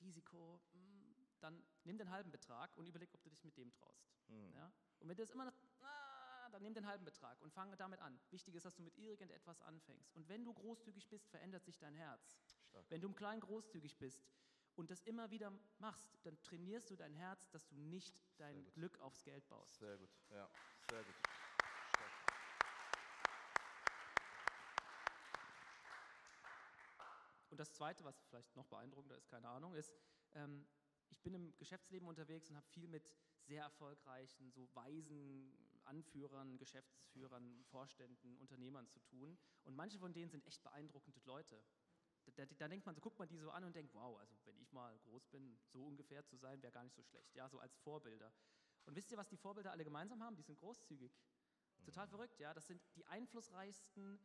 Risiko, hm, dann nimm den halben Betrag und überleg, ob du dich mit dem traust. Hm. Ja? Und wenn du das immer noch, ah, dann nimm den halben Betrag und fange damit an. Wichtig ist, dass du mit irgendetwas anfängst. Und wenn du großzügig bist, verändert sich dein Herz. Stark. Wenn du im Kleinen großzügig bist und das immer wieder machst, dann trainierst du dein Herz, dass du nicht dein. Glück aufs Geld baust. Sehr gut, ja, sehr gut. Und das Zweite, was vielleicht noch beeindruckender ist, keine Ahnung, ist, ähm, ich bin im Geschäftsleben unterwegs und habe viel mit sehr erfolgreichen, so weisen Anführern, Geschäftsführern, Vorständen, Unternehmern zu tun. Und manche von denen sind echt beeindruckende Leute. Da, da, da denkt man so, guckt man die so an und denkt, wow, also wenn ich mal groß bin, so ungefähr zu sein, wäre gar nicht so schlecht. Ja, so als Vorbilder. Und wisst ihr, was die Vorbilder alle gemeinsam haben? Die sind großzügig. Total verrückt, ja. Das sind die einflussreichsten,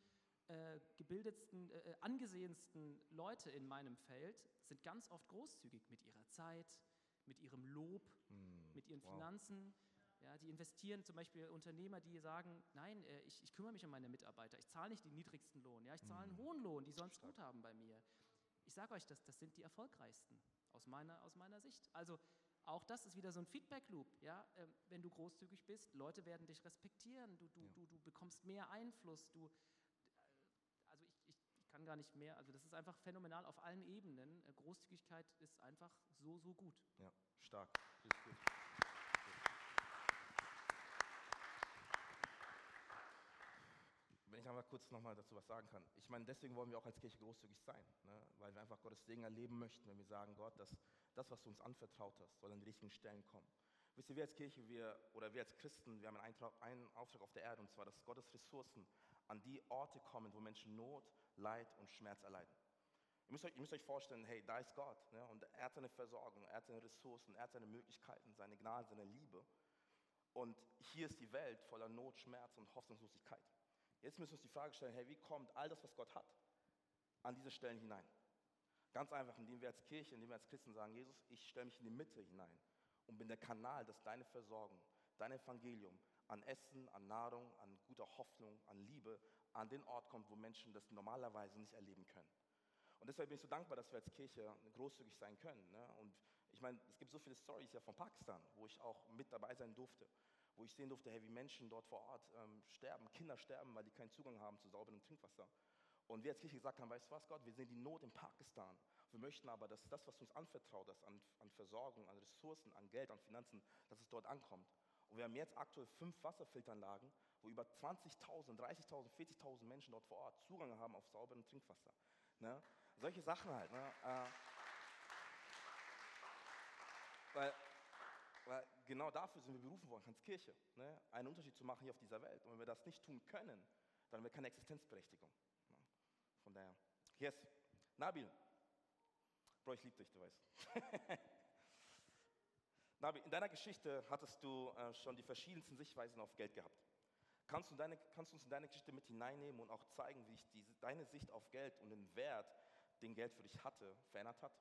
äh, gebildetsten, äh, angesehensten Leute in meinem Feld, sind ganz oft großzügig mit ihrer Zeit, mit ihrem Lob, Hm, mit ihren wow. Finanzen. Ja, die investieren zum Beispiel Unternehmer, die sagen, nein, äh, ich, ich kümmere mich um meine Mitarbeiter, ich zahle nicht den niedrigsten Lohn, ja, ich zahle einen hohen Lohn, die sollen es gut haben bei mir. Ich sage euch, das, das sind die erfolgreichsten aus meiner, aus meiner Sicht. Also auch das ist wieder so ein Feedback-Loop. Ja? Ähm, wenn du großzügig bist, Leute werden dich respektieren, du, du, Ja. du, du bekommst mehr Einfluss, du, äh, also ich, ich, ich kann gar nicht mehr, also das ist einfach phänomenal auf allen Ebenen. Äh, Großzügigkeit ist einfach so, so gut. Ja, stark, richtig gut. Wenn ich einfach kurz nochmal dazu was sagen kann. Ich meine, deswegen wollen wir auch als Kirche großzügig sein, ne? weil wir einfach Gottes Segen erleben möchten, wenn wir sagen, Gott, dass das, was du uns anvertraut hast, soll an die richtigen Stellen kommen. Wisst ihr, wir als Kirche, wir, oder wir als Christen, wir haben einen, Eintrag, einen Auftrag auf der Erde, und zwar, dass Gottes Ressourcen an die Orte kommen, wo Menschen Not, Leid und Schmerz erleiden. Ihr müsst, euch, ihr müsst euch vorstellen, hey, da ist Gott. Ne? Und er hat seine Versorgung, er hat seine Ressourcen, er hat seine Möglichkeiten, seine Gnade, seine Liebe. Und hier ist die Welt voller Not, Schmerz und Hoffnungslosigkeit. Jetzt müssen wir uns die Frage stellen, hey, wie kommt all das, was Gott hat, an diese Stellen hinein? Ganz einfach, indem wir als Kirche, indem wir als Christen sagen, Jesus, ich stelle mich in die Mitte hinein und bin der Kanal, dass deine Versorgung, dein Evangelium an Essen, an Nahrung, an guter Hoffnung, an Liebe an den Ort kommt, wo Menschen das normalerweise nicht erleben können. Und deshalb bin ich so dankbar, dass wir als Kirche großzügig sein können. Ne? Und ich meine, es gibt so viele Stories ja von Pakistan, wo ich auch mit dabei sein durfte, wo ich sehen durfte, hey, wie Menschen dort vor Ort ähm, sterben, Kinder sterben, weil die keinen Zugang haben zu sauberem Trinkwasser. Und wir als Kirche gesagt haben, weißt du was, Gott, wir sehen die Not in Pakistan. Wir möchten aber, dass das, was uns anvertraut hast, an, an Versorgung, an Ressourcen, an Geld, an Finanzen, dass es dort ankommt. Und wir haben jetzt aktuell fünf Wasserfilteranlagen, wo über 20.000, 30.000, 40.000 Menschen dort vor Ort Zugang haben auf sauberem Trinkwasser. Ne? Solche Sachen halt. Ne? Äh, weil weil genau dafür sind wir berufen worden als Kirche, ne? einen Unterschied zu machen hier auf dieser Welt. Und wenn wir das nicht tun können, dann haben wir keine Existenzberechtigung. Ne? Von daher, yes, Nabil, Bro, ich liebe dich, du weißt. Nabil, in deiner Geschichte hattest du äh, schon die verschiedensten Sichtweisen auf Geld gehabt. Kannst du, deine, kannst du uns in deine Geschichte mit hineinnehmen und auch zeigen, wie sich diese, deine Sicht auf Geld und den Wert, den Geld für dich hatte, verändert hat?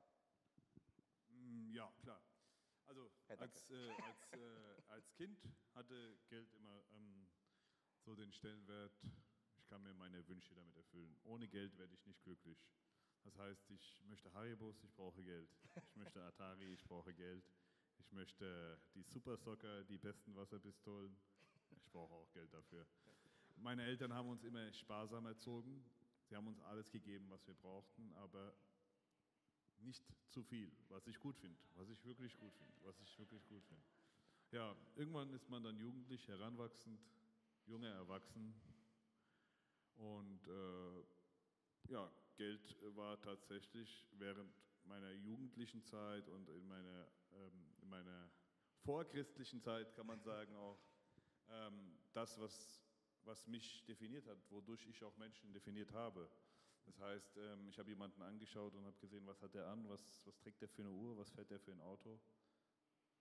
Mm, Ja, klar. Also Ja, als, äh, als, äh, als Kind hatte Geld immer ähm, so den Stellenwert, ich kann mir meine Wünsche damit erfüllen. Ohne Geld werde ich nicht glücklich. Das heißt, ich möchte Haribos, ich brauche Geld. Ich möchte Atari, ich brauche Geld. Ich möchte die Super Soccer, die besten Wasserpistolen. Ich brauche auch Geld dafür. Meine Eltern haben uns immer sparsam erzogen. Sie haben uns alles gegeben, was wir brauchten, aber nicht zu viel, was ich gut finde, was ich wirklich gut finde, was ich wirklich gut finde. Ja, irgendwann ist man dann jugendlich, heranwachsend, junge Erwachsen und äh, ja, Geld war tatsächlich während meiner jugendlichen Zeit und in meiner, ähm, in meiner vorchristlichen Zeit, kann man sagen, auch ähm, das, was, was mich definiert hat, wodurch ich auch Menschen definiert habe. Das heißt, ähm, ich habe jemanden angeschaut und habe gesehen, was hat er an, was, was trägt er für eine Uhr, was fährt er für ein Auto.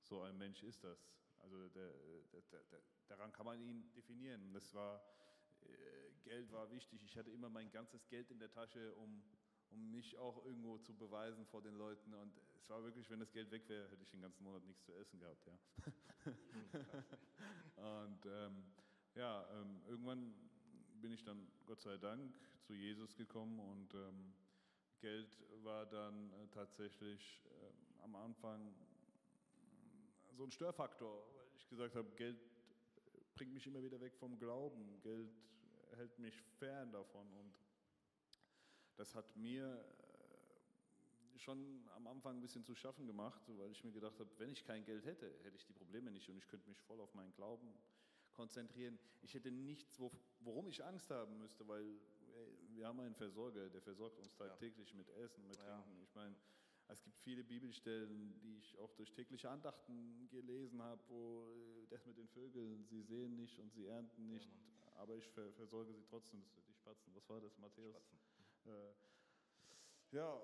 So ein Mensch ist das. Also der, der, der, daran kann man ihn definieren. Das war, äh, Geld war wichtig. Ich hatte immer mein ganzes Geld in der Tasche, um, um mich auch irgendwo zu beweisen vor den Leuten. Und es war wirklich, wenn das Geld weg wäre, hätte ich den ganzen Monat nichts zu essen gehabt. Ja. und ähm, ja, ähm, irgendwann bin ich dann Gott sei Dank zu Jesus gekommen und ähm, Geld war dann äh, tatsächlich äh, am Anfang mm, so ein Störfaktor, weil ich gesagt habe, Geld bringt mich immer wieder weg vom Glauben, Geld hält mich fern davon und das hat mir äh, schon am Anfang ein bisschen zu schaffen gemacht, weil ich mir gedacht habe, wenn ich kein Geld hätte, hätte ich die Probleme nicht und ich könnte mich voll auf meinen Glauben konzentrieren. Ich hätte nichts, wo, worum ich Angst haben müsste, weil ey, wir haben einen Versorger, der versorgt uns tagtäglich mit Essen, mit Ja. Trinken. Ich meine, es gibt viele Bibelstellen, die ich auch durch tägliche Andachten gelesen habe, wo äh, das mit den Vögeln, sie sehen nicht und sie ernten nicht, aber ich ver versorge sie trotzdem. Die Spatzen. Was war das, Matthäus? Spatzen. Äh, ja,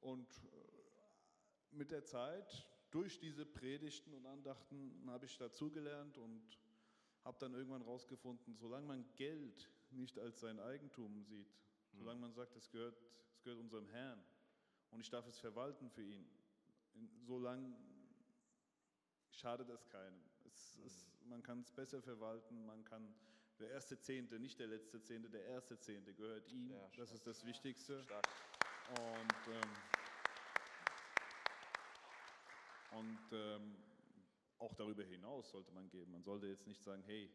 und äh, mit der Zeit, durch diese Predigten und Andachten, habe ich dazugelernt und habe dann irgendwann rausgefunden, solange man Geld nicht als sein Eigentum sieht, solange man sagt, es gehört, es gehört unserem Herrn und ich darf es verwalten für ihn, solange schadet es keinem. Es, es, man kann es besser verwalten, man kann der erste Zehnte, nicht der letzte Zehnte, der erste Zehnte gehört ihm. Ja, das ist das Wichtigste. Stark. Und, ähm, und ähm, auch darüber hinaus sollte man geben. Man sollte jetzt nicht sagen, hey,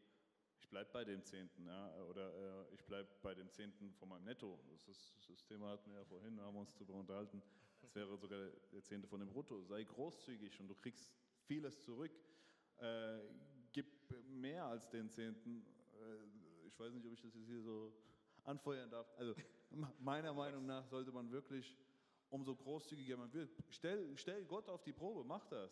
ich bleibe bei dem Zehnten ja, oder äh, ich bleibe bei dem Zehnten von meinem Netto. Das, ist, das Thema hatten wir ja vorhin, haben wir uns darüber unterhalten. Das wäre sogar der Zehnte von dem Brutto. Sei großzügig und du kriegst vieles zurück. Äh, gib mehr als den Zehnten. Äh, ich weiß nicht, ob ich das jetzt hier so anfeuern darf. Also meiner Meinung nach sollte man wirklich, umso großzügiger man wird, stell, stell Gott auf die Probe, mach das.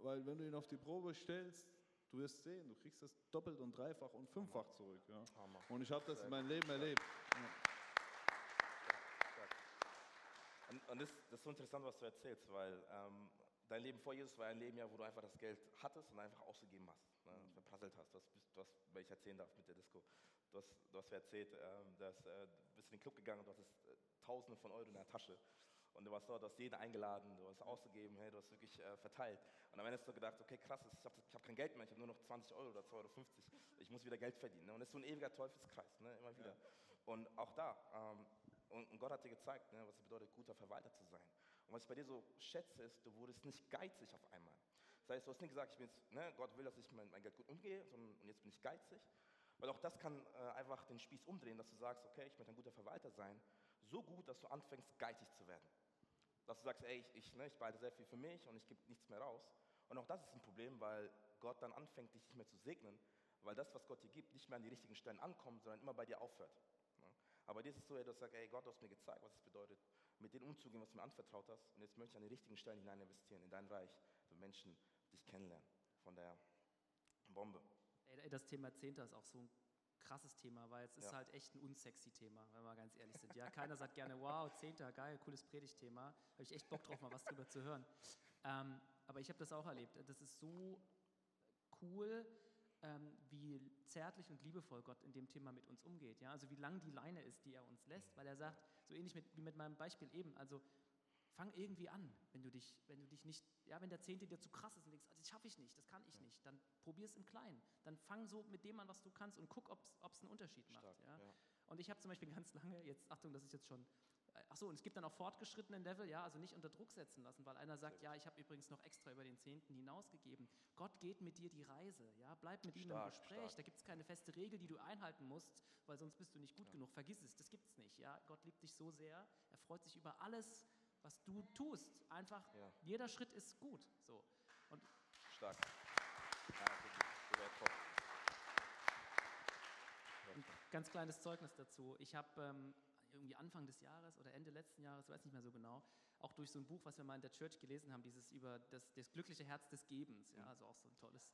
Weil wenn du ihn auf die Probe stellst, du wirst sehen, du kriegst das doppelt und dreifach und fünffach zurück. Ja. Und ich habe das in meinem Leben erlebt. Und, und das, das ist so interessant, was du erzählst, weil ähm, dein Leben vor Jesus war ein Leben, ja, wo du einfach das Geld hattest und einfach ausgegeben hast, ne, verprasselt hast. Du hast, du hast, wenn ich erzählen darf mit der Disco, du hast, du hast mir erzählt, ähm, dass, äh, du bist in den Club gegangen, du hattest äh, Tausende von Euro in der Tasche. Und du warst dort, du hast jeden eingeladen, du hast ausgegeben, hey, du hast wirklich äh, verteilt. Und am Ende hast du gedacht, okay, krass, ich habe hab kein Geld mehr, ich habe nur noch 20 Euro oder 2,50 Euro. Ich muss wieder Geld verdienen. Ne? Und das ist so ein ewiger Teufelskreis, ne? immer wieder. Und auch da, ähm, und, und Gott hat dir gezeigt, ne, was es bedeutet, guter Verwalter zu sein. Und was ich bei dir so schätze, ist, du wurdest nicht geizig auf einmal. Das heißt, du hast nicht gesagt, ich bin jetzt, ne, Gott will, dass ich mein, mein Geld gut umgehe, sondern und jetzt bin ich geizig. Weil auch das kann äh, einfach den Spieß umdrehen, dass du sagst, okay, ich möchte ein guter Verwalter sein, so gut, dass du anfängst, geizig zu werden. Dass du sagst, ey, ich, ich, ne, ich behalte sehr viel für mich und ich gebe nichts mehr raus. Und auch das ist ein Problem, weil Gott dann anfängt, dich nicht mehr zu segnen, weil das, was Gott dir gibt, nicht mehr an die richtigen Stellen ankommt, sondern immer bei dir aufhört. Ne? Aber dir ist so, dass du sagst, ey, Gott, du hast mir gezeigt, was es bedeutet, mit dem umzugehen, was du mir anvertraut hast. Und jetzt möchte ich an die richtigen Stellen hinein investieren, in dein Reich, für Menschen dich kennenlernen. Von der Bombe. Das Thema Zehnter ist auch so ein krasses Thema, weil es ist Ja. halt echt ein unsexy Thema, wenn wir ganz ehrlich sind. Ja, keiner sagt gerne, wow, Zehnter, geil, cooles Predigtthema. Habe ich echt Bock drauf, mal was drüber zu hören. Ähm, aber ich habe das auch erlebt. Das ist so cool, ähm, wie zärtlich und liebevoll Gott in dem Thema mit uns umgeht. Ja? Also wie lang die Leine ist, die er uns lässt, weil er sagt, so ähnlich mit, wie mit meinem Beispiel eben, also fang irgendwie an, wenn du dich, wenn du dich nicht, ja, wenn der Zehnte dir zu krass ist und denkst, ah, das schaffe ich nicht, das kann ich nicht, dann probier es im Kleinen. Dann fang so mit dem an, was du kannst und guck, ob es einen Unterschied macht. Stark, Ja? ja. Und ich habe zum Beispiel ganz lange, jetzt Achtung, das ist jetzt schon, ach so, und es gibt dann auch fortgeschrittenen Level, ja, also nicht unter Druck setzen lassen, weil einer sagt, ja, ich habe übrigens noch extra über den Zehnten hinausgegeben. Gott geht mit dir die Reise, ja, bleib mit ihm im Stark, Gespräch. stark. Da gibt es keine feste Regel, die du einhalten musst, weil sonst bist du nicht gut genug. Vergiss es, das gibt es nicht, ja. Gott liebt dich so sehr, er freut sich über alles, was du tust. Einfach, Ja. jeder Schritt ist gut, so. Und Stark. Ja. Ein ganz kleines Zeugnis dazu. Ich habe ähm, irgendwie Anfang des Jahres oder Ende letzten Jahres, weiß nicht mehr so genau, auch durch so ein Buch, was wir mal in der Church gelesen haben, dieses über das, das glückliche Herz des Gebens, ja, also auch so ein tolles,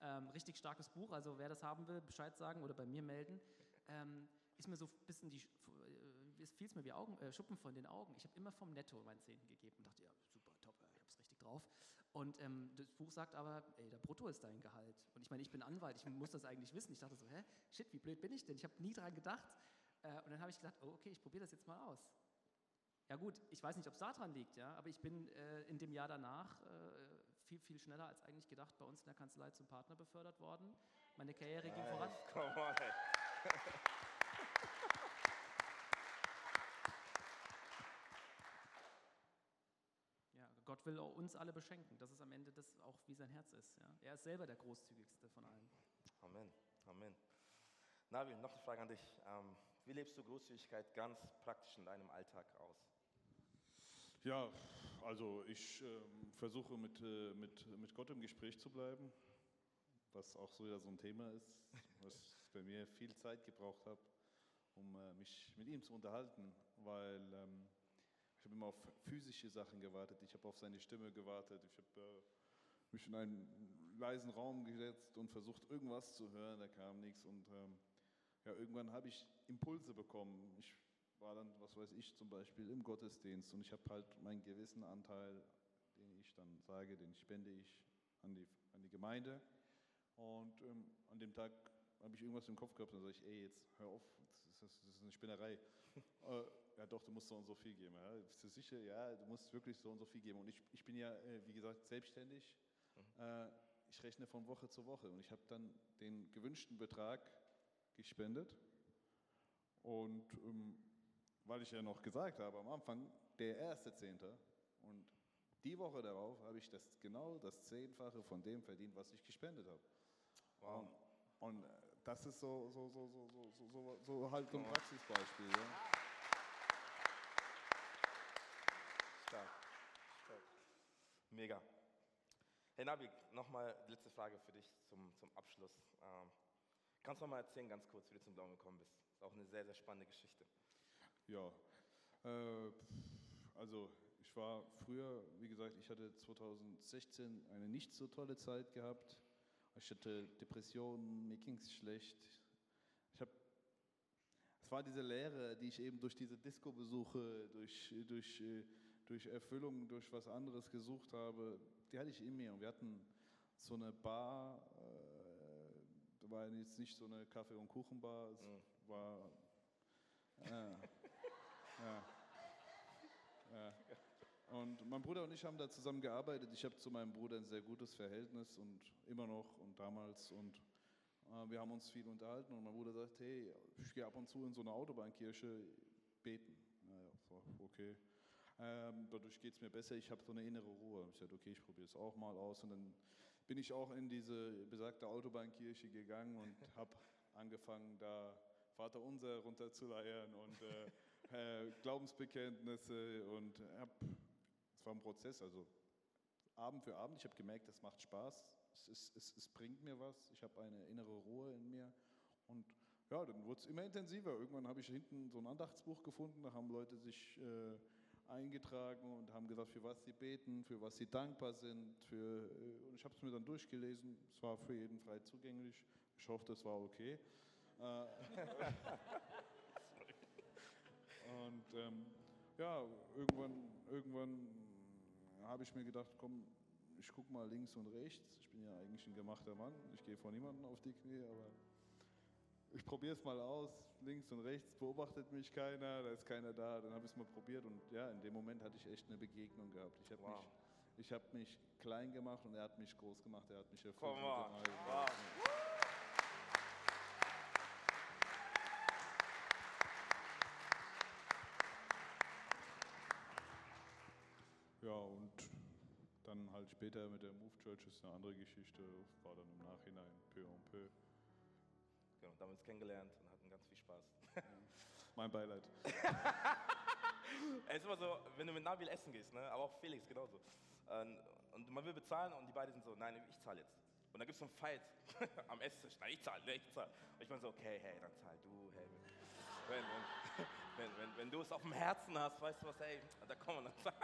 ähm, richtig starkes Buch. Also wer das haben will, Bescheid sagen oder bei mir melden. Ähm, ist mir so ein bisschen die, äh, es fiel es mir wie Augen, äh, Schuppen von den Augen. Ich habe immer vom Netto meinen Zehnten gegeben und dachte, ja, super, top, äh, ich habe es richtig drauf. Und ähm, das Buch sagt aber, ey, der Brutto ist dein Gehalt. Und ich meine, ich bin Anwalt, ich muss das eigentlich wissen. Ich dachte so, hä, shit, wie blöd bin ich denn? Ich habe nie dran gedacht. Äh, und dann habe ich gedacht, oh, okay, ich probiere das jetzt mal aus. Ja gut, ich weiß nicht, ob es daran liegt, ja, aber ich bin äh, in dem Jahr danach äh, viel, viel schneller als eigentlich gedacht bei uns in der Kanzlei zum Partner befördert worden. Meine Karriere ging voran. Nice, Come on. Ja, Gott will auch uns alle beschenken. Das ist am Ende das auch, wie sein Herz ist. Ja. Er ist selber der großzügigste von allen. Amen. Amen. Nabil, noch eine Frage an dich. Ähm, wie lebst du Großzügigkeit ganz praktisch in deinem Alltag aus? Ja, also ich ähm, versuche mit, äh, mit, mit Gott im Gespräch zu bleiben, was auch so wieder so ein Thema ist, was bei mir viel Zeit gebraucht hat, um äh, mich mit ihm zu unterhalten, weil ähm, ich habe immer auf physische Sachen gewartet, ich habe auf seine Stimme gewartet, ich habe äh, mich in einen leisen Raum gesetzt und versucht irgendwas zu hören, da kam nichts und ähm, ja, irgendwann habe ich Impulse bekommen. Ich war dann, was weiß ich, zum Beispiel im Gottesdienst und ich habe halt meinen gewissen Anteil, den ich dann sage, den spende ich an die, an die Gemeinde. Und ähm, an dem Tag habe ich irgendwas im Kopf gehabt und sage ich, ey, jetzt hör auf, das ist, das ist eine Spinnerei. äh, ja doch, du musst so und so viel geben. Ja. Bist du sicher? Ja, du musst wirklich so und so viel geben. Und ich, ich bin ja, äh, wie gesagt, selbstständig. Äh, ich rechne von Woche zu Woche und ich habe dann den gewünschten Betrag gespendet. Und ähm, weil ich ja noch gesagt habe am Anfang, der erste Zehnter und die Woche darauf habe ich das genau das Zehnfache von dem verdient, was ich gespendet habe. Wow. Und, und äh, das ist so, so, so, so, so, so, so, so halt so ein Praxisbeispiel. Ja. Stark. Stark. Mega. Hey Nabi, nochmal letzte Frage für dich zum, zum Abschluss. Ähm, kannst du noch mal erzählen, ganz kurz, wie du zum Glauben gekommen bist? Ist auch eine sehr, sehr spannende Geschichte. Ja, äh, also ich war früher, wie gesagt, ich hatte 2016 eine nicht so tolle Zeit gehabt. Ich hatte Depressionen, mir ging es schlecht. Ich habe, es war diese Leere, die ich eben durch diese Disco-Besuche, durch, durch, äh, durch Erfüllung, durch was anderes gesucht habe, die hatte ich in mir. Und wir hatten so eine Bar, äh, war jetzt nicht so eine Kaffee- und Kuchenbar, es Mhm. war ja. Ja. ja. Und mein Bruder und ich haben da zusammen gearbeitet. Ich habe zu meinem Bruder ein sehr gutes Verhältnis und immer noch und damals. Und äh, wir haben uns viel unterhalten. Und mein Bruder sagt: Hey, ich gehe ab und zu in so eine Autobahnkirche beten. Naja, so, okay. Ähm, dadurch geht es mir besser. Ich habe so eine innere Ruhe. Ich sagte: Okay, ich probiere es auch mal aus. Und dann bin ich auch in diese besagte Autobahnkirche gegangen und habe angefangen, da Vater Unser runterzuleiern und äh, äh, Glaubensbekenntnisse und es war ein Prozess, also Abend für Abend. Ich habe gemerkt, es macht Spaß, es, ist, es, es bringt mir was, ich habe eine innere Ruhe in mir und ja, dann wurde es immer intensiver. Irgendwann habe ich hinten so ein Andachtsbuch gefunden, da haben Leute sich äh, eingetragen und haben gesagt, für was sie beten, für was sie dankbar sind. Für, äh, und ich habe es mir dann durchgelesen. Es war für jeden frei zugänglich. Ich hoffe, das war okay. Äh, und ähm, ja, irgendwann, irgendwann habe ich mir gedacht, komm, ich gucke mal links und rechts. Ich bin ja eigentlich ein gemachter Mann. Ich gehe vor niemanden auf die Knie, aber ich probiere es mal aus. Links und rechts beobachtet mich keiner, da ist keiner da. Dann habe ich es mal probiert und ja, in dem Moment hatte ich echt eine Begegnung gehabt. Ich habe Wow. mich, ich hab mich klein gemacht und er hat mich groß gemacht. Er hat mich erfüllt. Come on. Wow. Ja, und dann halt später mit der Move Church ist eine andere Geschichte, war dann im Nachhinein peu en peu. Genau, da haben wir uns kennengelernt und hatten ganz viel Spaß. Mein Beileid. Es ist immer so, wenn du mit Nabil essen gehst, ne? aber auch Felix genauso. Und man will bezahlen und die beiden sind so, nein, ich zahle jetzt. Und dann gibt es so einen Fight am Esstisch. Nein, ich zahle, ne, ich zahle. Und ich bin so, okay, hey, dann zahl du, hey. Wenn, wenn, wenn, wenn, wenn du es auf dem Herzen hast, weißt du was, hey, da kommen wir dann.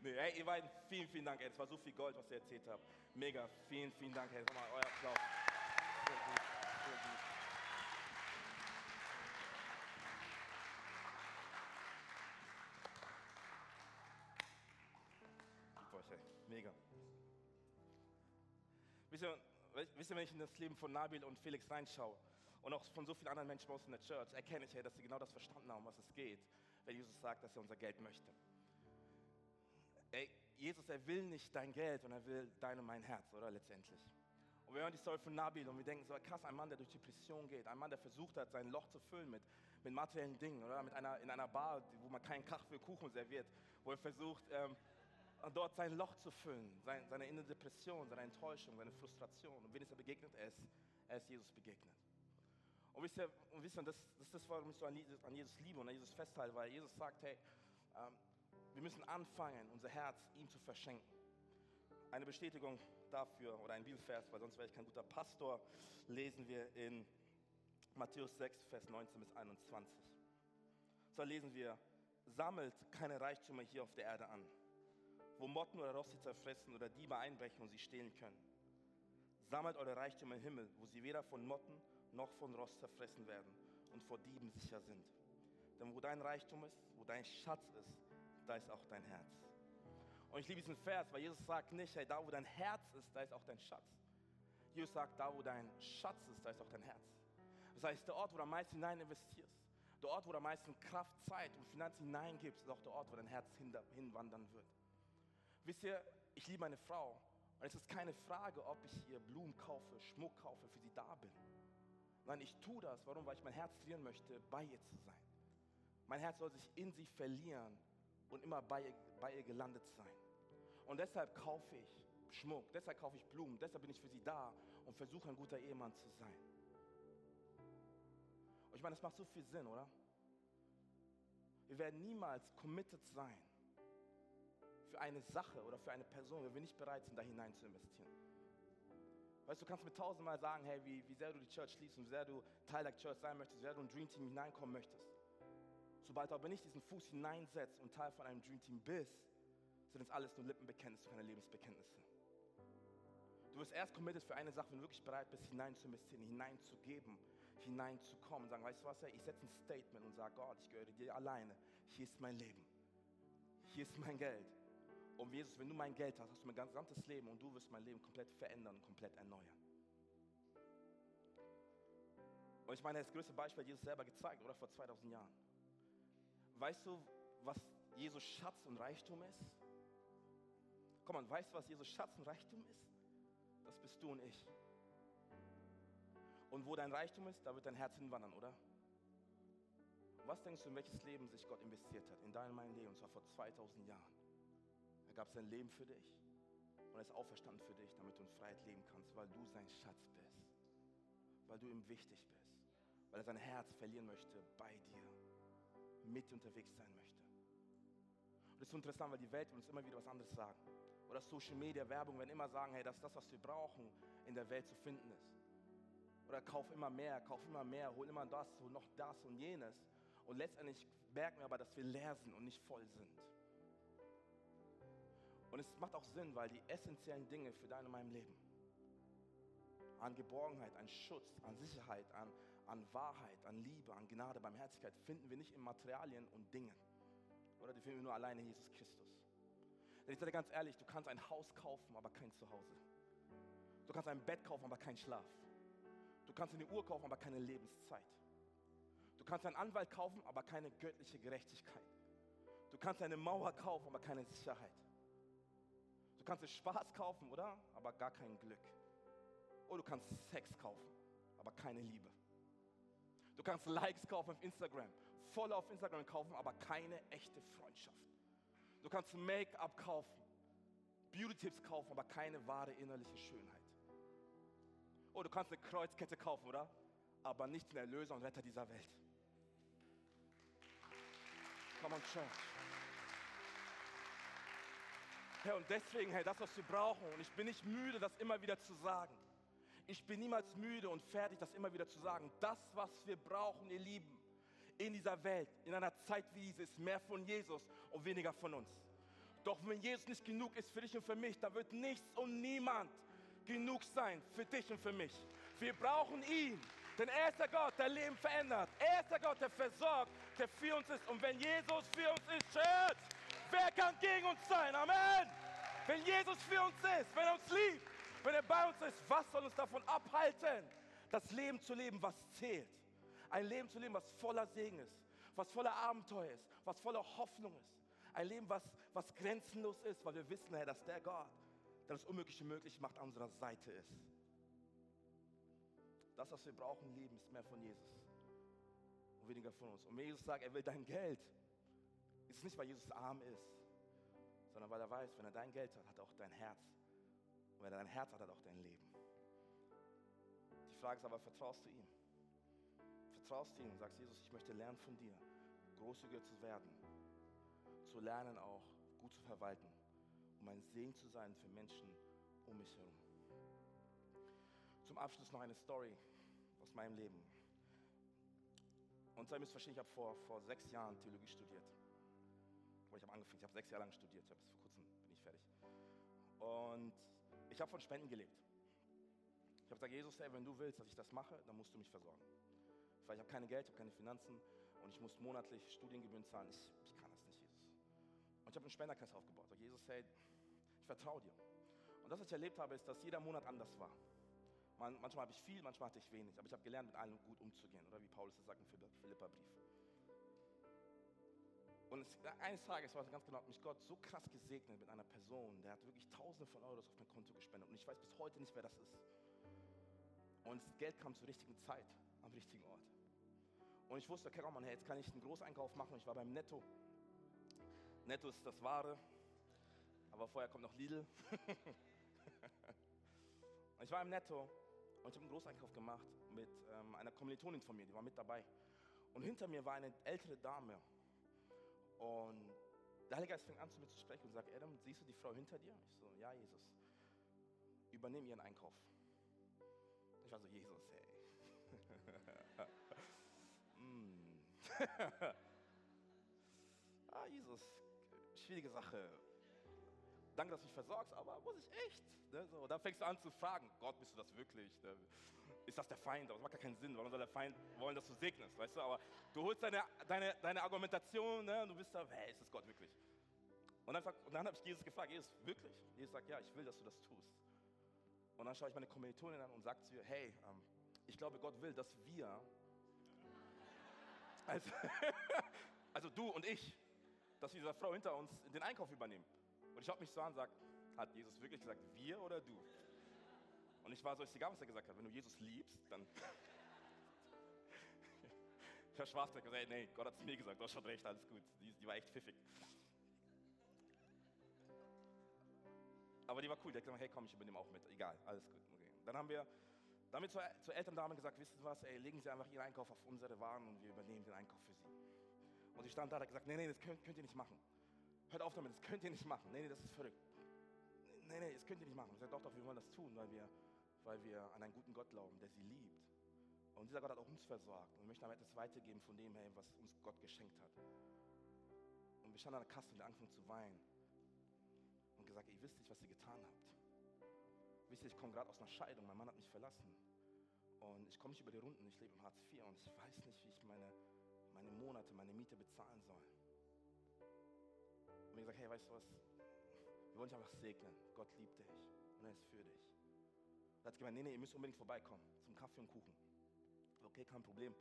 nee, hey, ihr beiden, vielen, vielen Dank, ey. Es war so viel Gold, was ihr erzählt habt. Mega, vielen, vielen Dank, hey. Sag mal, euer Applaus. Wisst ihr, wisst ihr, wenn ich in das Leben von Nabil und Felix reinschaue und auch von so vielen anderen Menschen bei uns in der Church, erkenne ich, dass sie genau das verstanden haben, was es geht, wenn Jesus sagt, dass er unser Geld möchte. Ey, Jesus, er will nicht dein Geld und er will dein und mein Herz, oder letztendlich. Und wir hören die Story von Nabil und wir denken so, krass, ein Mann, der durch Depression geht, ein Mann, der versucht hat, sein Loch zu füllen mit, mit materiellen Dingen, oder mit einer, in einer Bar, wo man keinen Kaffee, Kuchen serviert, wo er versucht, ähm, dort sein Loch zu füllen, sein, seine innere Depression, seine Enttäuschung, seine Frustration. Und wen ist er begegnet? Er ist, er ist Jesus begegnet. Und wisst ihr, und wisst ihr das, das ist das, warum ich so an Jesus, an Jesus liebe und an Jesus festhalte, weil Jesus sagt, hey, ähm, wir müssen anfangen, unser Herz ihm zu verschenken. Eine Bestätigung dafür oder ein Bibelvers, weil sonst wäre ich kein guter Pastor, lesen wir in Matthäus 6, Vers 19 bis 21. So lesen wir, sammelt keine Reichtümer hier auf der Erde an, wo Motten oder Rosse zerfressen oder Diebe einbrechen und sie stehlen können. Sammelt eure Reichtümer im Himmel, wo sie weder von Motten noch von Rost zerfressen werden und vor Dieben sicher sind. Denn wo dein Reichtum ist, wo dein Schatz ist, da ist auch dein Herz. Und ich liebe diesen Vers, weil Jesus sagt nicht, hey, da wo dein Herz ist, da ist auch dein Schatz. Jesus sagt, da wo dein Schatz ist, da ist auch dein Herz. Das heißt, der Ort, wo du am meisten hinein investierst, der Ort, wo du am meisten Kraft, Zeit und Finanzen hineingibst, ist auch der Ort, wo dein Herz hinwandern wird. Wisst ihr, ich liebe meine Frau und es ist keine Frage, ob ich ihr Blumen kaufe, Schmuck kaufe, für sie da bin. Nein, ich tue das, warum? Weil ich mein Herz trainieren möchte, bei ihr zu sein. Mein Herz soll sich in sie verlieren und immer bei ihr, bei ihr gelandet sein. Und deshalb kaufe ich Schmuck, deshalb kaufe ich Blumen, deshalb bin ich für sie da und versuche ein guter Ehemann zu sein. Und ich meine, das macht so viel Sinn, oder? Wir werden niemals committed sein für eine Sache oder für eine Person, wenn wir nicht bereit sind, da hinein zu investieren. Weißt du, du kannst mir tausendmal sagen, hey, wie, wie sehr du die Church liebst und wie sehr du Teil der Church sein möchtest, wie sehr du in ein Dream Team hineinkommen möchtest. Sobald du aber nicht diesen Fuß hineinsetzt und Teil von einem Dream Team bist, sind es alles nur Lippenbekenntnisse, keine Lebensbekenntnisse. Du wirst erst committed für eine Sache, wenn du wirklich bereit bist, hinein zu investieren, hineinzugeben, hineinzukommen. Sagen, weißt du was, ich setze ein Statement und sage, Gott, ich gehöre dir alleine. Hier ist mein Leben. Hier ist mein Geld. Und Jesus, wenn du mein Geld hast, hast du mein gesamtes Leben und du wirst mein Leben komplett verändern komplett erneuern. Und ich meine, das größte Beispiel hat Jesus selber gezeigt, oder vor 2000 Jahren. Weißt du, was Jesus Schatz und Reichtum ist? Komm mal, weißt du, was Jesus Schatz und Reichtum ist? Das bist du und ich. Und wo dein Reichtum ist, da wird dein Herz hinwandern, oder? Was denkst du, in welches Leben sich Gott investiert hat? In dein mein Leben, und zwar vor 2000 Jahren. Er gab sein Leben für dich und er ist auferstanden für dich, damit du in Freiheit leben kannst, weil du sein Schatz bist, weil du ihm wichtig bist, weil er sein Herz verlieren möchte bei dir, mit unterwegs sein möchte. Und das ist so interessant, weil die Welt uns immer wieder was anderes sagen. Oder Social Media, Werbung werden immer sagen, hey, das ist das, was wir brauchen, in der Welt zu finden ist. Oder kauf immer mehr, kauf immer mehr, hol immer das, hol noch das und jenes. Und letztendlich merken wir aber, dass wir leer sind und nicht voll sind. Und es macht auch Sinn, weil die essentiellen Dinge für dein und mein Leben, an Geborgenheit, an Schutz, an Sicherheit, an, an Wahrheit, an Liebe, an Gnade, Barmherzigkeit, finden wir nicht in Materialien und Dingen. Oder die finden wir nur alleine in Jesus Christus. Denn ich sage dir ganz ehrlich, du kannst ein Haus kaufen, aber kein Zuhause. Du kannst ein Bett kaufen, aber kein Schlaf. Du kannst eine Uhr kaufen, aber keine Lebenszeit. Du kannst einen Anwalt kaufen, aber keine göttliche Gerechtigkeit. Du kannst eine Mauer kaufen, aber keine Sicherheit. Du kannst dir Spaß kaufen, oder? Aber gar kein Glück. Oder du kannst Sex kaufen, aber keine Liebe. Du kannst Likes kaufen auf Instagram, voll auf Instagram kaufen, aber keine echte Freundschaft. Du kannst Make-up kaufen, Beauty-Tipps kaufen, aber keine wahre innerliche Schönheit. Oder du kannst eine Kreuzkette kaufen, oder? Aber nicht den Erlöser und Retter dieser Welt. Come on, Church. Herr, und deswegen, Herr, das, was wir brauchen, und ich bin nicht müde, das immer wieder zu sagen. Ich bin niemals müde und fertig, das immer wieder zu sagen. Das, was wir brauchen, ihr Lieben, in dieser Welt, in einer Zeit wie diese, ist mehr von Jesus und weniger von uns. Doch wenn Jesus nicht genug ist für dich und für mich, dann wird nichts und niemand genug sein für dich und für mich. Wir brauchen ihn, denn er ist der Gott, der Leben verändert. Er ist der Gott, der versorgt, der für uns ist. Und wenn Jesus für uns ist, Church, wer kann gegen uns sein? Amen. Wenn Jesus für uns ist, wenn er uns liebt, wenn er bei uns ist, was soll uns davon abhalten, das Leben zu leben, was zählt? Ein Leben zu leben, was voller Segen ist, was voller Abenteuer ist, was voller Hoffnung ist. Ein Leben, was, was grenzenlos ist, weil wir wissen, Herr, dass der Gott, der das Unmögliche möglich macht, an unserer Seite ist. Das, was wir brauchen, lieben, ist mehr von Jesus und weniger von uns. Und Jesus sagt, er will dein Geld, ist es nicht, weil Jesus arm ist, sondern weil er weiß, wenn er dein Geld hat, hat er auch dein Herz. Und wenn er dein Herz hat, hat er auch dein Leben. Die Frage ist aber, vertraust du ihm? Vertraust du ihm und sagst, Jesus, ich möchte lernen von dir, großzügiger zu werden, zu lernen auch, gut zu verwalten, um ein Segen zu sein für Menschen um mich herum. Zum Abschluss noch eine Story aus meinem Leben. Und ihr müsst verstehen, ich habe vor, vor sechs Jahren Theologie studiert. Oder ich habe angefangen, ich habe sechs Jahre lang studiert, habe vor kurzem bin ich fertig. Und ich habe von Spenden gelebt. Ich habe gesagt, Jesus, ey, wenn du willst, dass ich das mache, dann musst du mich versorgen. Weil ich habe keine Geld, ich habe keine Finanzen und ich muss monatlich Studiengebühren zahlen. Ich, ich kann das nicht, Jesus. Und ich habe einen Spenderkreis aufgebaut. Und Jesus, hey, ich vertraue dir. Und das, was ich erlebt habe, ist, dass jeder Monat anders war. Man, manchmal habe ich viel, manchmal hatte ich wenig. Aber ich habe gelernt, mit allen gut umzugehen. Oder wie Paulus es sagt im Philippa-Brief. Und es, eines Tages war es ganz genau, hat mich Gott so krass gesegnet mit einer Person, der hat wirklich Tausende von Euros auf mein Konto gespendet. Und ich weiß bis heute nicht, wer das ist. Und das Geld kam zur richtigen Zeit, am richtigen Ort. Und ich wusste, okay, oh Mann, hey, jetzt kann ich einen Großeinkauf machen. Ich war beim Netto. Netto ist das Wahre. Aber vorher kommt noch Lidl. ich war im Netto und ich habe einen Großeinkauf gemacht mit ähm, einer Kommilitonin von mir, die war mit dabei. Und hinter mir war eine ältere Dame. Und der Heilige Geist fing an zu mir zu sprechen und sagt, Adam, siehst du die Frau hinter dir? Ich so, ja, Jesus. Übernimm ihren Einkauf. Ich war so, Jesus, hey. mm. ah, Jesus, schwierige Sache. Danke, dass du mich versorgst, aber muss ich echt? Ne? So, dann fängst du an zu fragen, Gott, bist du das wirklich? Ne? Ist das der Feind? Aber das macht gar keinen Sinn. Soll der Feind wollen, dass du segnest? Weißt du? Aber du holst deine, deine, deine Argumentation ne? und du bist da, hey, ist das Gott wirklich? Und dann, dann habe ich Jesus gefragt, Jesus, wirklich? Jesus sagt, ja, ich will, dass du das tust. Und dann schaue ich meine Kommilitonin an und sage zu ihr, hey, ähm, ich glaube, Gott will, dass wir, also, also du und ich, dass wir dieser Frau hinter uns den Einkauf übernehmen. Und ich schaue mich so an und sage, hat Jesus wirklich gesagt, wir oder du? Und ich war so, ist egal, was er gesagt hat. Wenn du Jesus liebst, dann. habe Spaß gesagt, nee, Gott hat es mir gesagt, du hast schon recht, alles gut. Die, die war echt pfiffig. Aber die war cool, die hat gesagt, hey komm, ich übernehme auch mit. Egal, alles gut. Okay. Dann haben wir damit zur, zur Elterndame gesagt, wissen Sie was, ey, legen Sie einfach Ihren Einkauf auf unsere Waren und wir übernehmen den Einkauf für Sie. Und sie stand da und hat gesagt, nee, nee, das könnt, könnt ihr nicht machen. Hört auf damit, das könnt ihr nicht machen. Nee, nee, das ist verrückt. Nee, nee, das könnt ihr nicht machen. Ich sage, doch, doch, wir wollen das tun, weil wir, weil wir an einen guten Gott glauben, der sie liebt Und dieser Gott hat auch uns versorgt. Und wir möchten aber etwas weitergeben von dem, hey, was uns Gott geschenkt hat. Und wir standen an der Kasse und wir angefangen zu weinen. Und gesagt, ihr wisst nicht, was ihr getan habt. Wisst ihr, ich komme gerade aus einer Scheidung, mein Mann hat mich verlassen. Und ich komme nicht über die Runden, ich lebe im Hartz IV und ich weiß nicht, wie ich meine, meine Monate, meine Miete bezahlen soll. Und mir gesagt, hey, weißt du was? Wir wollen dich einfach segnen. Gott liebt dich und er ist für dich. Da hat gemeint, nee, nee, ihr müsst unbedingt vorbeikommen zum Kaffee und Kuchen. Okay, kein Problem.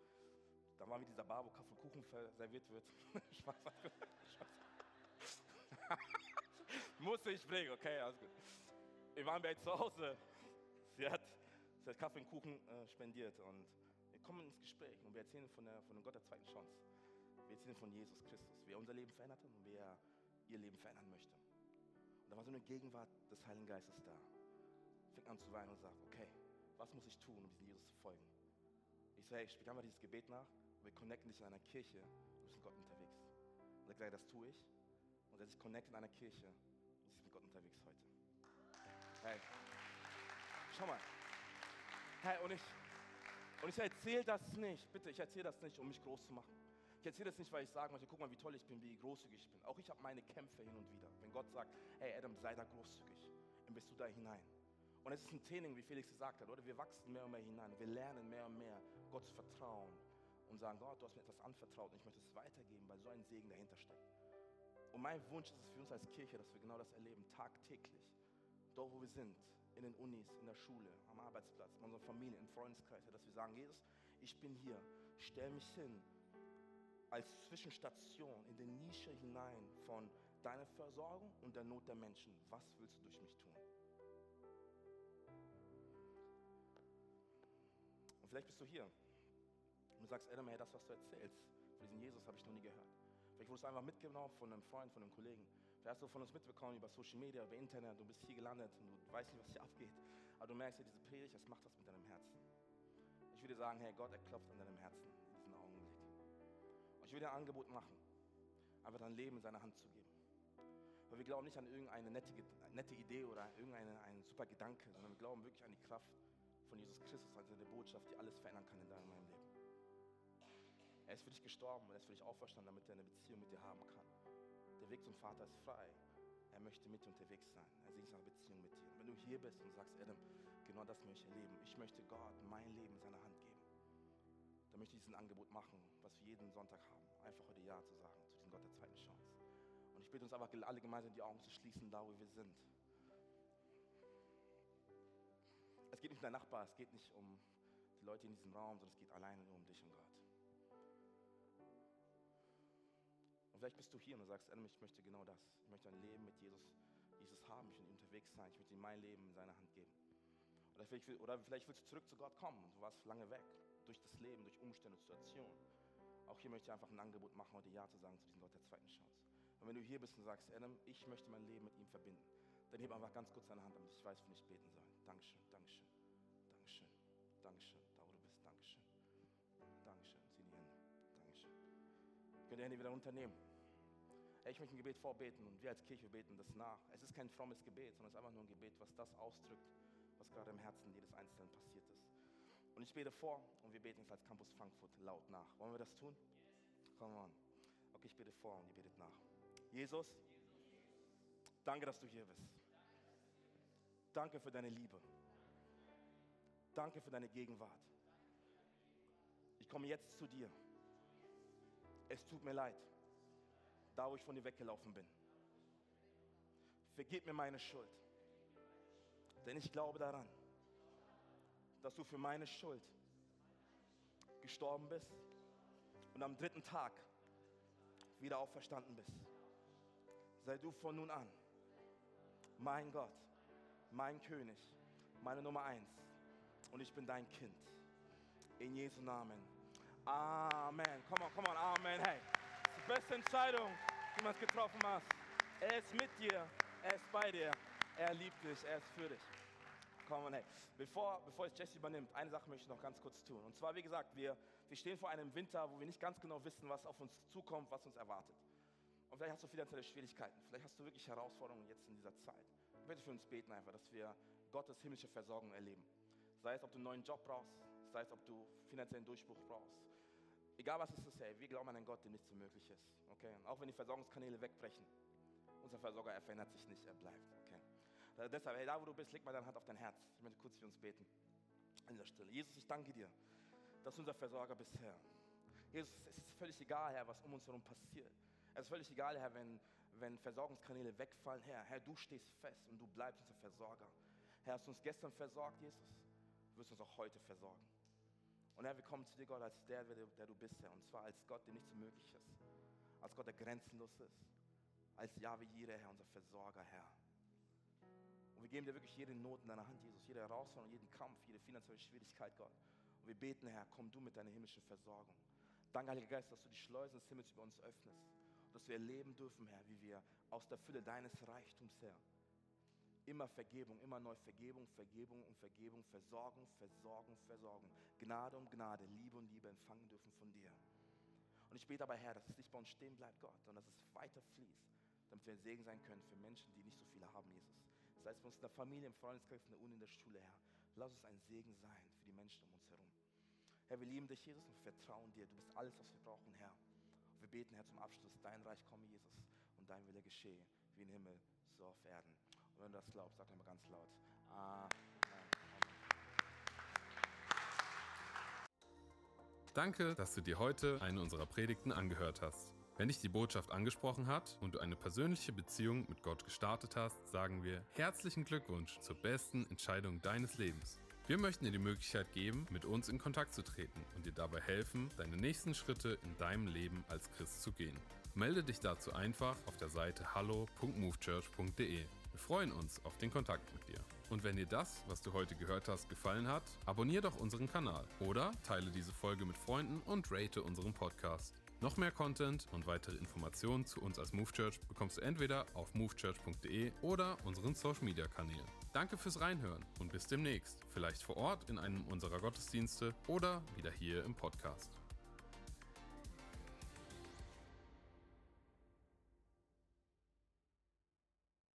Dann waren wir dieser Bar, wo Kaffee und Kuchen serviert wird. Spaß. Musste ich bringen, okay, alles gut. Wir waren bei zu Hause. Sie hat, sie hat Kaffee und Kuchen äh, spendiert und wir kommen ins Gespräch und wir erzählen von, der, von dem Gott der zweiten Chance. Wir erzählen von Jesus Christus, wie er unser Leben verändert hat und wie er ihr Leben verändern möchte. Und da war so eine Gegenwart des Heiligen Geistes da. Fängt an zu weinen und sagt, okay, was muss ich tun, um diesem Jesus zu folgen? Ich sage, hey, sprich einfach dieses Gebet nach und wir connecten dich in einer Kirche, du bist mit Gott unterwegs. Und er sagt, das tue ich. Und er sich connectet in einer Kirche und ist mit Gott unterwegs heute. Hey, schau mal. Hey, und ich, und ich erzähle das nicht, bitte, ich erzähle das nicht, um mich groß zu machen. Ich erzähle das nicht, weil ich sagen möchte, guck mal, wie toll ich bin, wie großzügig ich bin. Auch ich habe meine Kämpfe hin und wieder. Wenn Gott sagt, hey Adam, sei da großzügig, dann bist du da hinein. Und es ist ein Training, wie Felix gesagt hat, oder? Wir wachsen mehr und mehr hinein. Wir lernen mehr und mehr, Gott zu vertrauen und sagen, Gott, du hast mir etwas anvertraut und ich möchte es weitergeben, weil so ein Segen dahinter steckt. Und mein Wunsch ist es für uns als Kirche, dass wir genau das erleben, tagtäglich dort wo wir sind, in den Unis, in der Schule, am Arbeitsplatz, in unserer Familie, im Freundeskreis, dass wir sagen, Jesus, ich bin hier, stell mich hin als Zwischenstation in die Nische hinein von deiner Versorgung und der Not der Menschen. Was willst du durch mich tun? Vielleicht bist du hier und du sagst, Adam, hey, das, was du erzählst, von diesem Jesus habe ich noch nie gehört. Vielleicht wurdest du einfach mitgenommen von einem Freund, von einem Kollegen. Vielleicht hast du von uns mitbekommen über Social Media, über Internet, du bist hier gelandet und du weißt nicht, was hier abgeht. Aber du merkst ja, diese Predigt, das macht was mit deinem Herzen. Ich würde sagen, hey Gott, er klopft an deinem Herzen in diesem Augenblick. Und ich würde dir ein Angebot machen, einfach dein Leben in seine Hand zu geben. Weil wir glauben nicht an irgendeine nette, nette Idee oder irgendeinen super Gedanke, sondern wir glauben wirklich an die Kraft von Jesus Christus, an seine Botschaft, die alles verändern kann in deinem Leben. Er ist für dich gestorben und er ist für dich auferstanden, damit er eine Beziehung mit dir haben kann. Der Weg zum Vater ist frei. Er möchte mit dir unterwegs sein. Er sehnt sich nach Beziehung mit dir. Und wenn du hier bist und sagst, Adam, genau das möchte ich erleben. Ich möchte Gott mein Leben in seine Hand geben. Dann möchte ich diesen Angebot machen, was wir jeden Sonntag haben. Einfach heute Ja zu sagen zu diesem Gott der zweiten Chance. Und ich bitte uns einfach alle gemeinsam die Augen zu schließen, da wo wir sind. Geht nicht um deinen Nachbar, es geht nicht um die Leute in diesem Raum, sondern es geht alleine nur um dich und Gott. vielleicht bist du hier und du sagst, ich möchte genau das. Ich möchte ein Leben mit Jesus, Jesus haben, ich möchte unterwegs sein, ich möchte ihm mein Leben in seine Hand geben. Oder vielleicht, oder vielleicht willst du zurück zu Gott kommen und du warst lange weg, durch das Leben, durch Umstände, Situationen. Auch hier möchte ich einfach ein Angebot machen, heute Ja zu sagen zu diesem Gott der zweiten Chance. Und wenn du hier bist und sagst, Adam, ich möchte mein Leben mit ihm verbinden, dann heb einfach ganz kurz deine Hand, damit ich weiß, wie ich beten soll. Dankeschön, Dankeschön, Dankeschön, Dankeschön, da wo du bist, Dankeschön, Dankeschön, zieh die Hände, Dankeschön. Könnt ihr Hände wieder unternehmen. Ich möchte ein Gebet vorbeten und wir als Kirche beten das nach. Es ist kein frommes Gebet, sondern es ist einfach nur ein Gebet, was das ausdrückt, was gerade im Herzen jedes Einzelnen passiert ist. Und ich bete vor und wir beten es als Campus Frankfurt laut nach. Wollen wir das tun? Come on. Okay, ich bete vor und ihr betet nach. Jesus, danke, dass du hier bist. Danke für deine Liebe. Danke für deine Gegenwart. Ich komme jetzt zu dir. Es tut mir leid da wo ich von dir weggelaufen bin. Vergib mir meine Schuld. Denn ich glaube daran, dass du für meine Schuld gestorben bist und am dritten Tag wieder auferstanden bist. Sei du von nun an mein Gott, mein König, meine Nummer eins. Und ich bin dein Kind. In Jesu Namen. Amen. Come on, come on. Amen. Hey, die beste Entscheidung die man getroffen hast. Er ist mit dir, er ist bei dir, er liebt dich, er ist für dich. Komm on, hey. Bevor, bevor jetzt Jesse übernimmt, eine Sache möchte ich noch ganz kurz tun. Und zwar, wie gesagt, wir, wir stehen vor einem Winter, wo wir nicht ganz genau wissen, was auf uns zukommt, was uns erwartet. Und vielleicht hast du finanzielle Schwierigkeiten, vielleicht hast du wirklich Herausforderungen jetzt in dieser Zeit. Ich möchte für uns beten einfach, dass wir Gottes himmlische Versorgung erleben. Sei es, ob du einen neuen Job brauchst, Sei es, ob du finanziellen Durchbruch brauchst. Egal was es ist, hey, wir glauben an einen Gott, dem nichts unmöglich ist. Okay? Auch wenn die Versorgungskanäle wegbrechen, unser Versorger, er verändert sich nicht, er bleibt. Okay? Deshalb, hey, da wo du bist, leg mal deine Hand auf dein Herz. Ich möchte kurz für uns beten. In der Stille. Jesus, ich danke dir, dass du unser Versorger bist, Herr. Jesus, es ist völlig egal, Herr, was um uns herum passiert. Es ist völlig egal, Herr, wenn, wenn Versorgungskanäle wegfallen, Herr. Herr, du stehst fest und du bleibst unser Versorger. Herr, hast du uns gestern versorgt, Jesus? Du wirst uns auch heute versorgen. Und Herr, wir kommen zu dir, Gott, als der, der, du bist, Herr. Und zwar als Gott, der nichts möglich ist. Als Gott, der grenzenlos ist. Als Yahweh Jireh, Herr, unser Versorger, Herr. Und wir geben dir wirklich jede Not in deiner Hand, Jesus. Jede Herausforderung, jeden Kampf, jede finanzielle Schwierigkeit, Gott. Und wir beten, Herr, komm du mit deiner himmlischen Versorgung. Danke, Heiliger Geist, dass du die Schleusen des Himmels über uns öffnest. Dass wir erleben dürfen, Herr, wie wir aus der Fülle deines Reichtums, Herr, immer Vergebung, immer neu Vergebung, Vergebung und Vergebung, Versorgung, Versorgung, Versorgung, Gnade um Gnade, Liebe und Liebe empfangen dürfen von dir. Und ich bete aber, Herr, dass es nicht bei uns stehen bleibt, Gott, sondern dass es weiter fließt, damit wir ein Segen sein können für Menschen, die nicht so viele haben, Jesus. Sei es bei uns in der Familie, im Freundeskreis, in der Uni, in der Schule, Herr. Lass uns ein Segen sein für die Menschen um uns herum. Herr, wir lieben dich, Jesus, und vertrauen dir. Du bist alles, was wir brauchen, Herr. Wir beten, Herr, zum Abschluss, dein Reich komme, Jesus, und dein Wille geschehe, wie im Himmel, so auf Erden. Und wenn du das glaubst, sag einmal ganz laut. Amen. Danke, dass du dir heute eine unserer Predigten angehört hast. Wenn dich die Botschaft angesprochen hat und du eine persönliche Beziehung mit Gott gestartet hast, sagen wir herzlichen Glückwunsch zur besten Entscheidung deines Lebens. Wir möchten dir die Möglichkeit geben, mit uns in Kontakt zu treten und dir dabei helfen, deine nächsten Schritte in deinem Leben als Christ zu gehen. Melde dich dazu einfach auf der Seite hallo.movechurch.de. Wir freuen uns auf den Kontakt mit dir. Und wenn dir das, was du heute gehört hast, gefallen hat, abonniere doch unseren Kanal oder teile diese Folge mit Freunden und rate unseren Podcast. Noch mehr Content und weitere Informationen zu uns als Move Church bekommst du entweder auf movechurch.de oder unseren Social Media Kanälen. Danke fürs Reinhören und bis demnächst. Vielleicht vor Ort in einem unserer Gottesdienste oder wieder hier im Podcast.